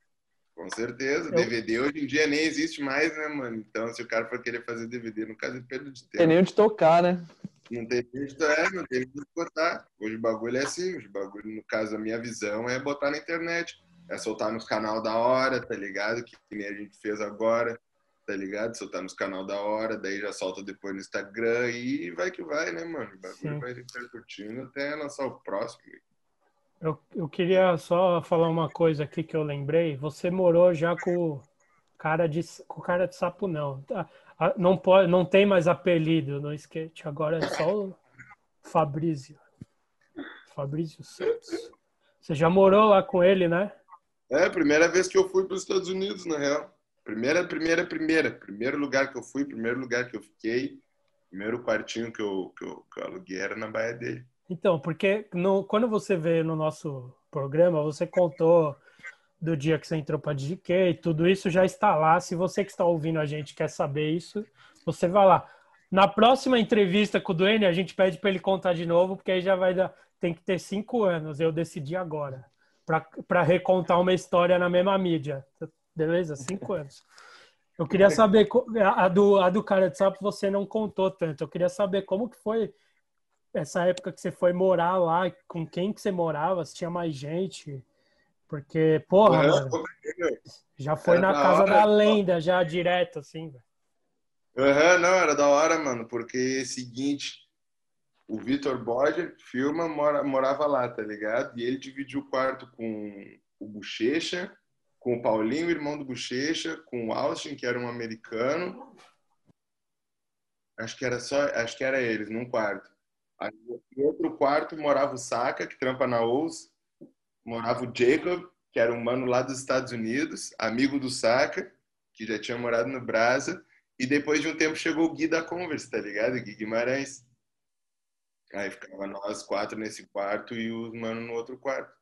Com certeza. Eu- DVD hoje em dia nem existe mais, né, mano? Então, se o cara for querer fazer DVD, no caso, ele perde de Tem tempo. nem onde tocar, né? Não tem jeito, é, não tem jeito de botar. Hoje o bagulho é assim, hoje o bagulho, no caso, a minha visão é botar na internet. É soltar nos canal da hora, tá ligado? Que, que nem a gente fez agora. tá ligado? Soltar nos canal da hora, daí já solta depois no Instagram e vai que vai, né, mano? O bagulho Sim. vai repercutindo até lançar o próximo. Eu, eu queria só falar uma coisa aqui que eu lembrei. Você morou já com o cara de, com cara de sapo, não. Não, pode, não tem mais apelido no skate. Agora é só o Fabrício. Fabrício Santos. Você já morou lá com ele, né? É, primeira vez que eu fui para os Estados Unidos, na real. Primeira, primeira, primeira. Primeiro lugar que eu fui, primeiro lugar que eu fiquei. Primeiro quartinho que eu, que eu, que eu aluguei era na baia dele. Então, porque no, quando você veio no nosso programa, você contou do dia que você entrou para e tudo isso já está lá. Se você que está ouvindo a gente quer saber isso, você vai lá. Na próxima entrevista com o Duane, a gente pede para ele contar de novo, porque aí já vai dar. Tem que ter cinco anos, eu decidi agora, para recontar uma história na mesma mídia. Beleza? Cinco anos. Eu queria saber, a do, a do cara de sapo você não contou tanto. Eu queria saber como que foi essa época que você foi morar lá, com quem que você morava, se tinha mais gente. Porque, porra, mano, já foi era na casa hora, da lenda, já direto, assim, velho. Aham, não, era da hora, mano, porque é seguinte, o Vitor Borger, filma, mora, morava lá, tá ligado? E ele dividiu o quarto com o Bochecha, com o Paulinho, irmão do Bochecha, com o Austin, que era um americano. Acho que era só, acho que era eles, num quarto. Aí, no outro quarto morava o Saka, que trampa na OUS. Morava o Jacob, que era um mano lá dos Estados Unidos, amigo do Saka, que já tinha morado no Brasa. E depois de um tempo chegou o Gui da Converse, tá ligado? Gui Guimarães. Aí ficava nós quatro nesse quarto e os mano no outro quarto.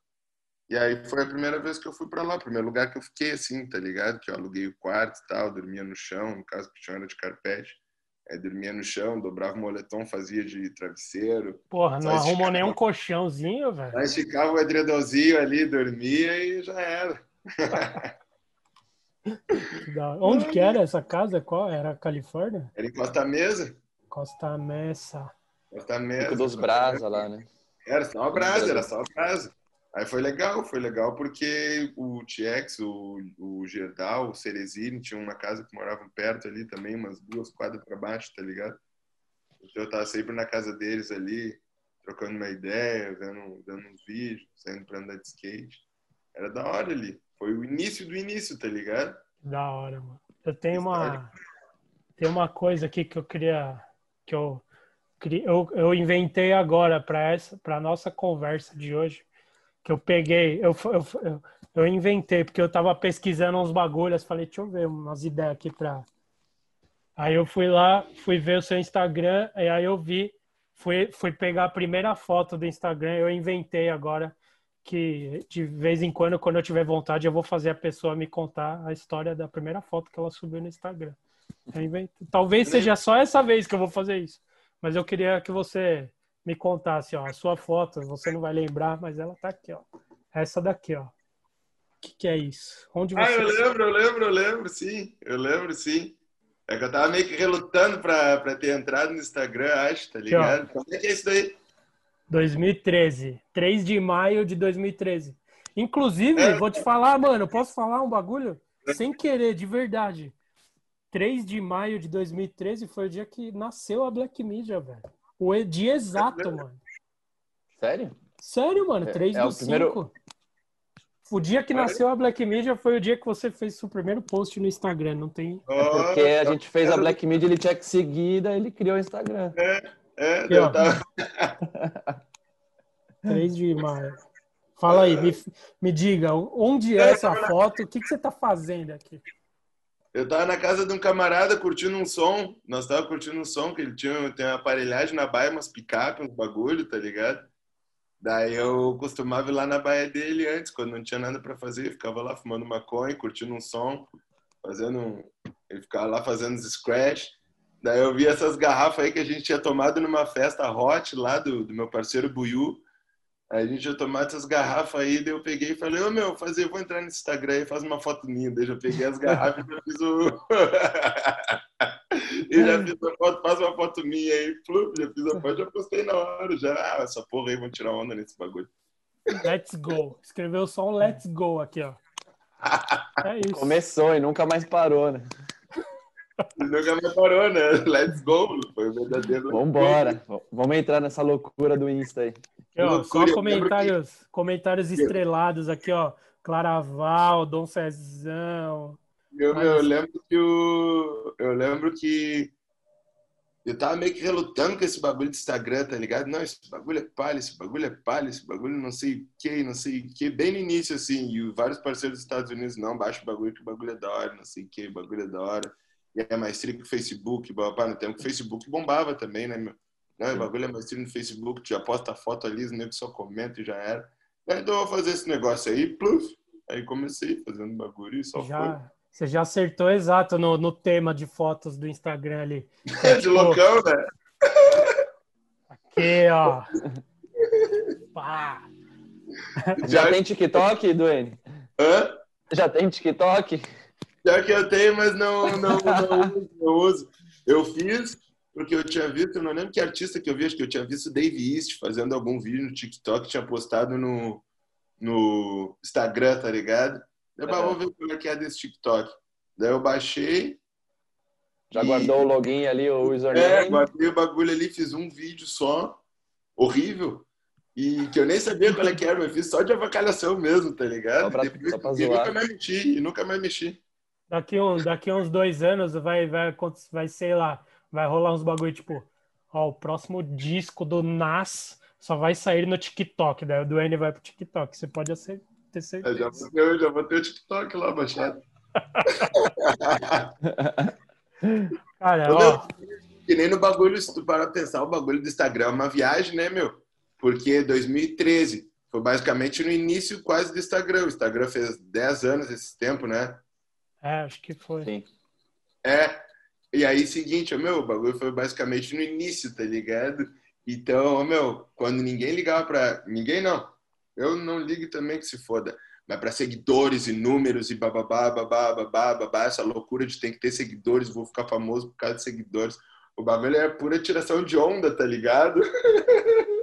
E aí foi a primeira vez que eu fui pra lá, o primeiro lugar que eu fiquei assim, tá ligado? Que eu aluguei o quarto e tal, dormia no chão, no caso que o chão era de carpete. Aí dormia no chão, dobrava o moletom, fazia de travesseiro. Porra, não arrumou esticava. nenhum colchãozinho, velho. Aí esticava o edredomzinho ali, dormia e já era. Onde que era essa casa? Qual? Era a Califórnia? Era em Costa Mesa. Costa Mesa. Costa Mesa. Fico dos brasa lá, né? Era só uma brasa, era só uma brasa. Aí foi legal, foi legal porque o TX, o, o Gerdau, o Cerezini tinham uma casa que moravam perto ali também, umas duas quadras para baixo, tá ligado? Então eu tava sempre na casa deles ali, trocando uma ideia, vendo, vendo uns vídeos, saindo pra andar de skate. Era da hora ali. Foi o início do início, tá ligado? Da hora, mano. Eu tenho uma, tem uma coisa aqui que eu queria, que eu, eu, eu inventei agora para essa, para nossa conversa de hoje, que eu peguei, eu, eu, eu, inventei porque eu tava pesquisando uns bagulhos, falei, deixa eu ver umas ideias aqui para. Aí eu fui lá, fui ver o seu Instagram, e aí eu vi, fui, fui pegar a primeira foto do Instagram, eu inventei agora que de vez em quando, quando eu tiver vontade, eu vou fazer a pessoa me contar a história da primeira foto que ela subiu no Instagram. Talvez seja só essa vez que eu vou fazer isso. Mas eu queria que você me contasse, ó, a sua foto, você não vai lembrar, mas ela tá aqui, ó. Essa daqui, ó. O que, que é isso? Onde Ah, você. eu lembro, eu lembro, eu lembro, sim. Eu lembro, sim. É que eu tava meio que relutando pra, pra ter entrado no Instagram, acho, tá ligado? Como é que é isso daí? 2013. 3 de maio de 2013. Inclusive, É. vou te falar, mano, posso falar um bagulho? Sem querer, de verdade. 3 de maio de 2013 foi o dia que nasceu a Black Media, velho. O dia exato, mano. Sério? Sério, mano, É- 3 é do o primeiro- 5. O dia que nasceu a Black Media foi o dia que você fez seu primeiro post no Instagram, não tem... É porque a gente fez a Black Media, ele tinha que seguir, daí ele criou o Instagram. É, Aqui, eu tava, 3 de maio. Fala aí, me, me diga, onde é essa foto? O que, que você tá fazendo aqui? Eu tava na casa de um camarada curtindo um som. Nós tava curtindo um som, que ele tinha tem uma aparelhagem na baia, umas picape, uns bagulho, tá ligado? Daí eu costumava ir lá na baia dele antes, quando não tinha nada pra fazer. Eu ficava lá fumando maconha, curtindo um som, fazendo um... Ele ficava lá fazendo os scratch. Daí eu vi essas garrafas aí que a gente tinha tomado numa festa hot lá do, do meu parceiro Buiu. Aí a gente tinha tomado essas garrafas aí, daí eu peguei e falei, ô meu, fazer, vou entrar no Instagram e faz uma foto minha. Daí eu peguei as garrafas e já fiz o. e já fiz a foto, faz uma foto minha aí, plup, já fiz a foto, já postei na hora, já, ah, essa porra aí, vamos tirar onda nesse bagulho. Let's go. Escreveu só um let's go aqui, ó. É isso. Começou e nunca mais parou, né? Nunca mais parou, né? Let's go. Foi o verdadeiro. Vambora. Vamos entrar nessa loucura do Insta aí. Aqui, ó, só comentários, comentários estrelados aqui, ó. Claraval, Dom Cezão. Eu, Mas- eu lembro que o. Eu lembro que. Eu tava meio que relutando com esse bagulho de Instagram, tá ligado? Não, esse bagulho é palha, esse bagulho é palha, esse bagulho não sei o que, não sei o que. Bem no início, assim, e vários parceiros dos Estados Unidos, não, baixa o bagulho que o bagulho é da hora, não sei o que, o bagulho é da hora. E é mais trigo que o Facebook, babá, no tempo que o Facebook bombava também, né, meu? Não, o Sim. bagulho é mais trigo no Facebook, tu já posta a foto ali, os negros só comentam e já era. Aí, Então eu vou fazer esse negócio aí, pluf. Aí comecei fazendo bagulho e só foi. Já, você já acertou exato no, no tema de fotos do Instagram ali. de loucão, né? Aqui, ó. Pá. Já tem TikTok, Duane? Hã? Já tem TikTok? Já que eu tenho, mas não, não, não, uso, não uso. Eu fiz porque eu tinha visto, eu não lembro que artista que eu vi, acho que eu tinha visto o Dave East fazendo algum vídeo no TikTok, tinha postado no, no Instagram, tá ligado? Eu Aham. vou ver como é que é desse TikTok. Daí eu baixei, Já E- guardou o login ali, o é, username? guardei o bagulho ali, fiz um vídeo só, horrível, e que eu nem sabia qual é que era, mas fiz só de avacalhação mesmo, tá ligado? Só pra- Depois- só pra e nunca mais mexi, e nunca mais mexi. Daqui, um, daqui uns dois anos vai, vai, vai, sei lá, vai rolar uns bagulho tipo, ó, o próximo disco do Nas só vai sair no TikTok. Daí o Duane vai pro TikTok. Você pode ter Eu certeza. já, vou ter, eu já vou ter o TikTok lá baixado. Cara, ó, Que nem no bagulho, se tu parar pra pensar, o bagulho do Instagram é uma viagem, né, meu? Porque 2013 foi basicamente no início quase do Instagram. O Instagram fez 10 anos esse tempo, né? É, acho que foi. Sim. É. E aí, seguinte, meu, o bagulho foi basicamente no início, tá ligado? Então, meu, quando ninguém ligava pra. Ninguém não. Eu não ligo também que se foda. Mas pra seguidores e números e bababá, babá, babá, babá, essa loucura de tem que ter seguidores, vou ficar famoso por causa de seguidores. O bagulho é pura tiração de onda, tá ligado?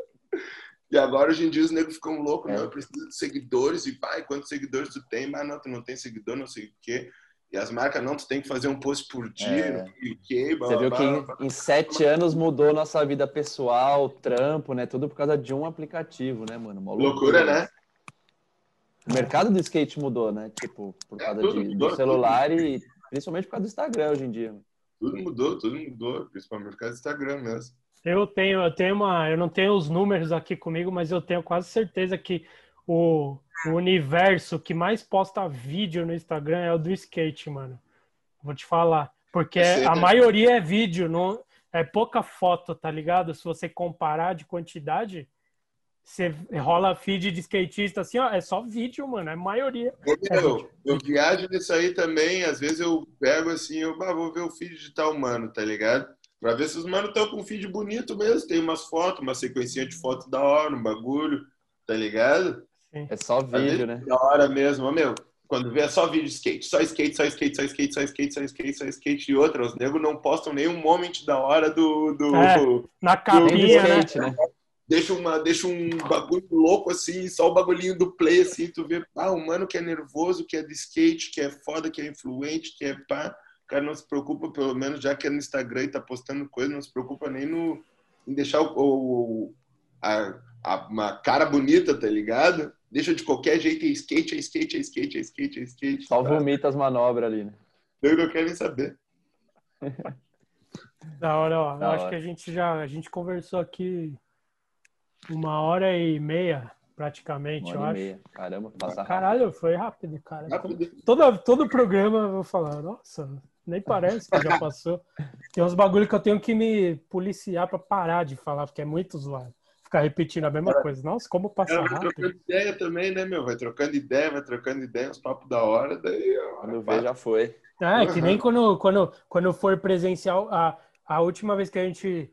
E agora, hoje em dia, os negros ficam loucos, É. não, eu preciso de seguidores, e pai, quantos seguidores tu tem? Mas não, tu não tem seguidor, não sei o quê. E as marcas, não, tu tem que fazer um post por dia, É. não sei o quê, blá, Você viu blá, que blá. em, em sete anos mudou nossa vida pessoal, trampo, né? Tudo por causa de um aplicativo, né, mano? Uma Loucura, né? O mercado do skate mudou, né? Tipo, por É, causa tudo de, mudou, do celular e principalmente por causa do Instagram hoje em dia. Tudo mudou, tudo mudou, principalmente por causa do Instagram mesmo. Eu tenho, eu tenho uma, eu não tenho os números aqui comigo, mas eu tenho quase certeza que o, o universo que mais posta vídeo no Instagram é o do skate, mano. Vou te falar, porque É sério? a maioria é vídeo, não é pouca foto, tá ligado? Se você comparar de quantidade, você rola feed de skatista assim, ó, é só vídeo, mano, é maioria. Ô, É, meu, gente. eu viajo nisso aí também, às vezes eu pego assim, eu ah, vou ver o feed de tal mano, tá ligado? Pra ver se os manos estão com um feed bonito mesmo, tem umas fotos, uma sequencinha de fotos da hora, um bagulho, tá ligado? É só vídeo, né? Da hora mesmo, meu. Quando vê é só vídeo de skate, só skate, só skate, só skate, só skate, só skate, só skate e outra. Os negros não postam nenhum moment da hora do. do É. Na Nem do capinha, né? skate, né? deixa, uma, deixa um bagulho louco assim, só o bagulhinho do play, assim, tu vê, ah, o mano que é nervoso, que é de skate, que é foda, que é influente, que é pá. O cara não se preocupa, pelo menos, já que é no Instagram e tá postando coisa, não se preocupa nem no, em deixar o, o- a- uma cara bonita, tá ligado? Deixa de qualquer jeito, é skate, é skate, é skate, é skate, é skate. Só tá? vomita as manobras ali, né? Eu não quero nem saber. Da hora, ó. Da eu acho hora. que a gente já a gente conversou aqui uma hora e meia, praticamente, Uma eu hora e acho. meia. Caramba, passa rápido. Caralho, foi rápido, cara. Rápido. Todo, todo programa eu vou falar, nossa, nem parece que já passou. Tem uns bagulho que eu tenho que me policiar pra parar de falar, porque é muito zoado. Ficar repetindo a mesma coisa. Nossa, como passa Ela vai rápido. trocando ideia também, né, meu? Vai trocando ideia, vai trocando ideia, uns papos da hora, daí. Quando vê, já foi. É, que Uhum. nem quando, quando, quando for presencial. A, a última vez que a gente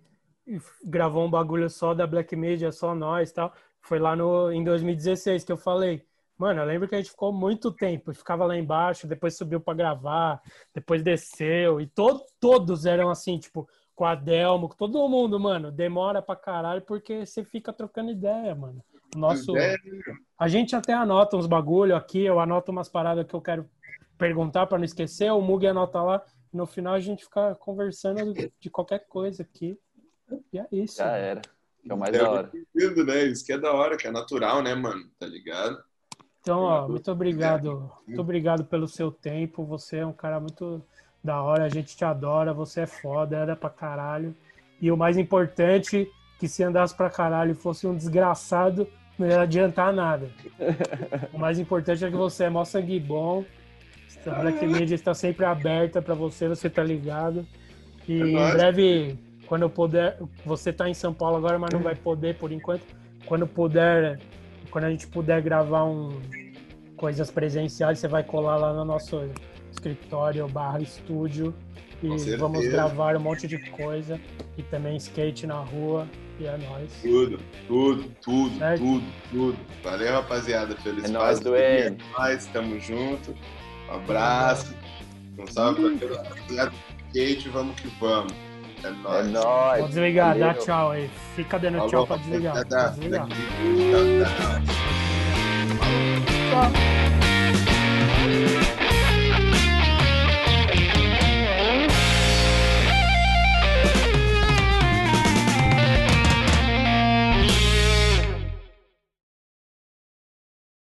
gravou um bagulho só da Black Media, só nós e tal, foi lá no, em 2016 que eu falei. Mano, eu lembro que a gente ficou muito tempo, ficava lá embaixo, depois subiu pra gravar, depois desceu, e to, todos eram assim, tipo, com a Delmo, com todo mundo, mano, demora pra caralho porque você fica trocando ideia, mano. Nosso, a gente até anota uns bagulho aqui, eu anoto umas paradas que eu quero perguntar pra não esquecer, o Mug anota lá, No final a gente fica conversando de qualquer coisa aqui. E é isso. Já era. Que é o mais é, da hora. Né? Isso que é da hora, que é natural, né, mano? Tá ligado? Então, ó, muito obrigado. Muito obrigado pelo seu tempo. Você é um cara muito da hora. A gente te adora. Você é foda, era pra caralho. E o mais importante, que se andasse pra caralho e fosse um desgraçado, não ia adiantar nada. O mais importante é que você é mó sangue bom. A Black Media está sempre aberta para você, você tá ligado. E é em breve, quando eu puder, você tá em São Paulo agora, mas não vai poder por enquanto. Quando puder, quando a gente puder gravar um coisas presenciais, você vai colar lá no nosso escritório barra estúdio e vamos gravar um monte de coisa e também skate na rua e é nóis. Tudo, tudo, tudo, certo? tudo, tudo. Valeu, rapaziada, pelo é espaço. É nóis, tamo junto. Um abraço. Um salve pra toda rapaziada skate, vamos que vamos. É nóis. É nóis. Pode desligar, Valeu. dá tchau aí. Fica dando Falou, tchau pra desligar. Dá, dá, desligar. Tchau, tchau.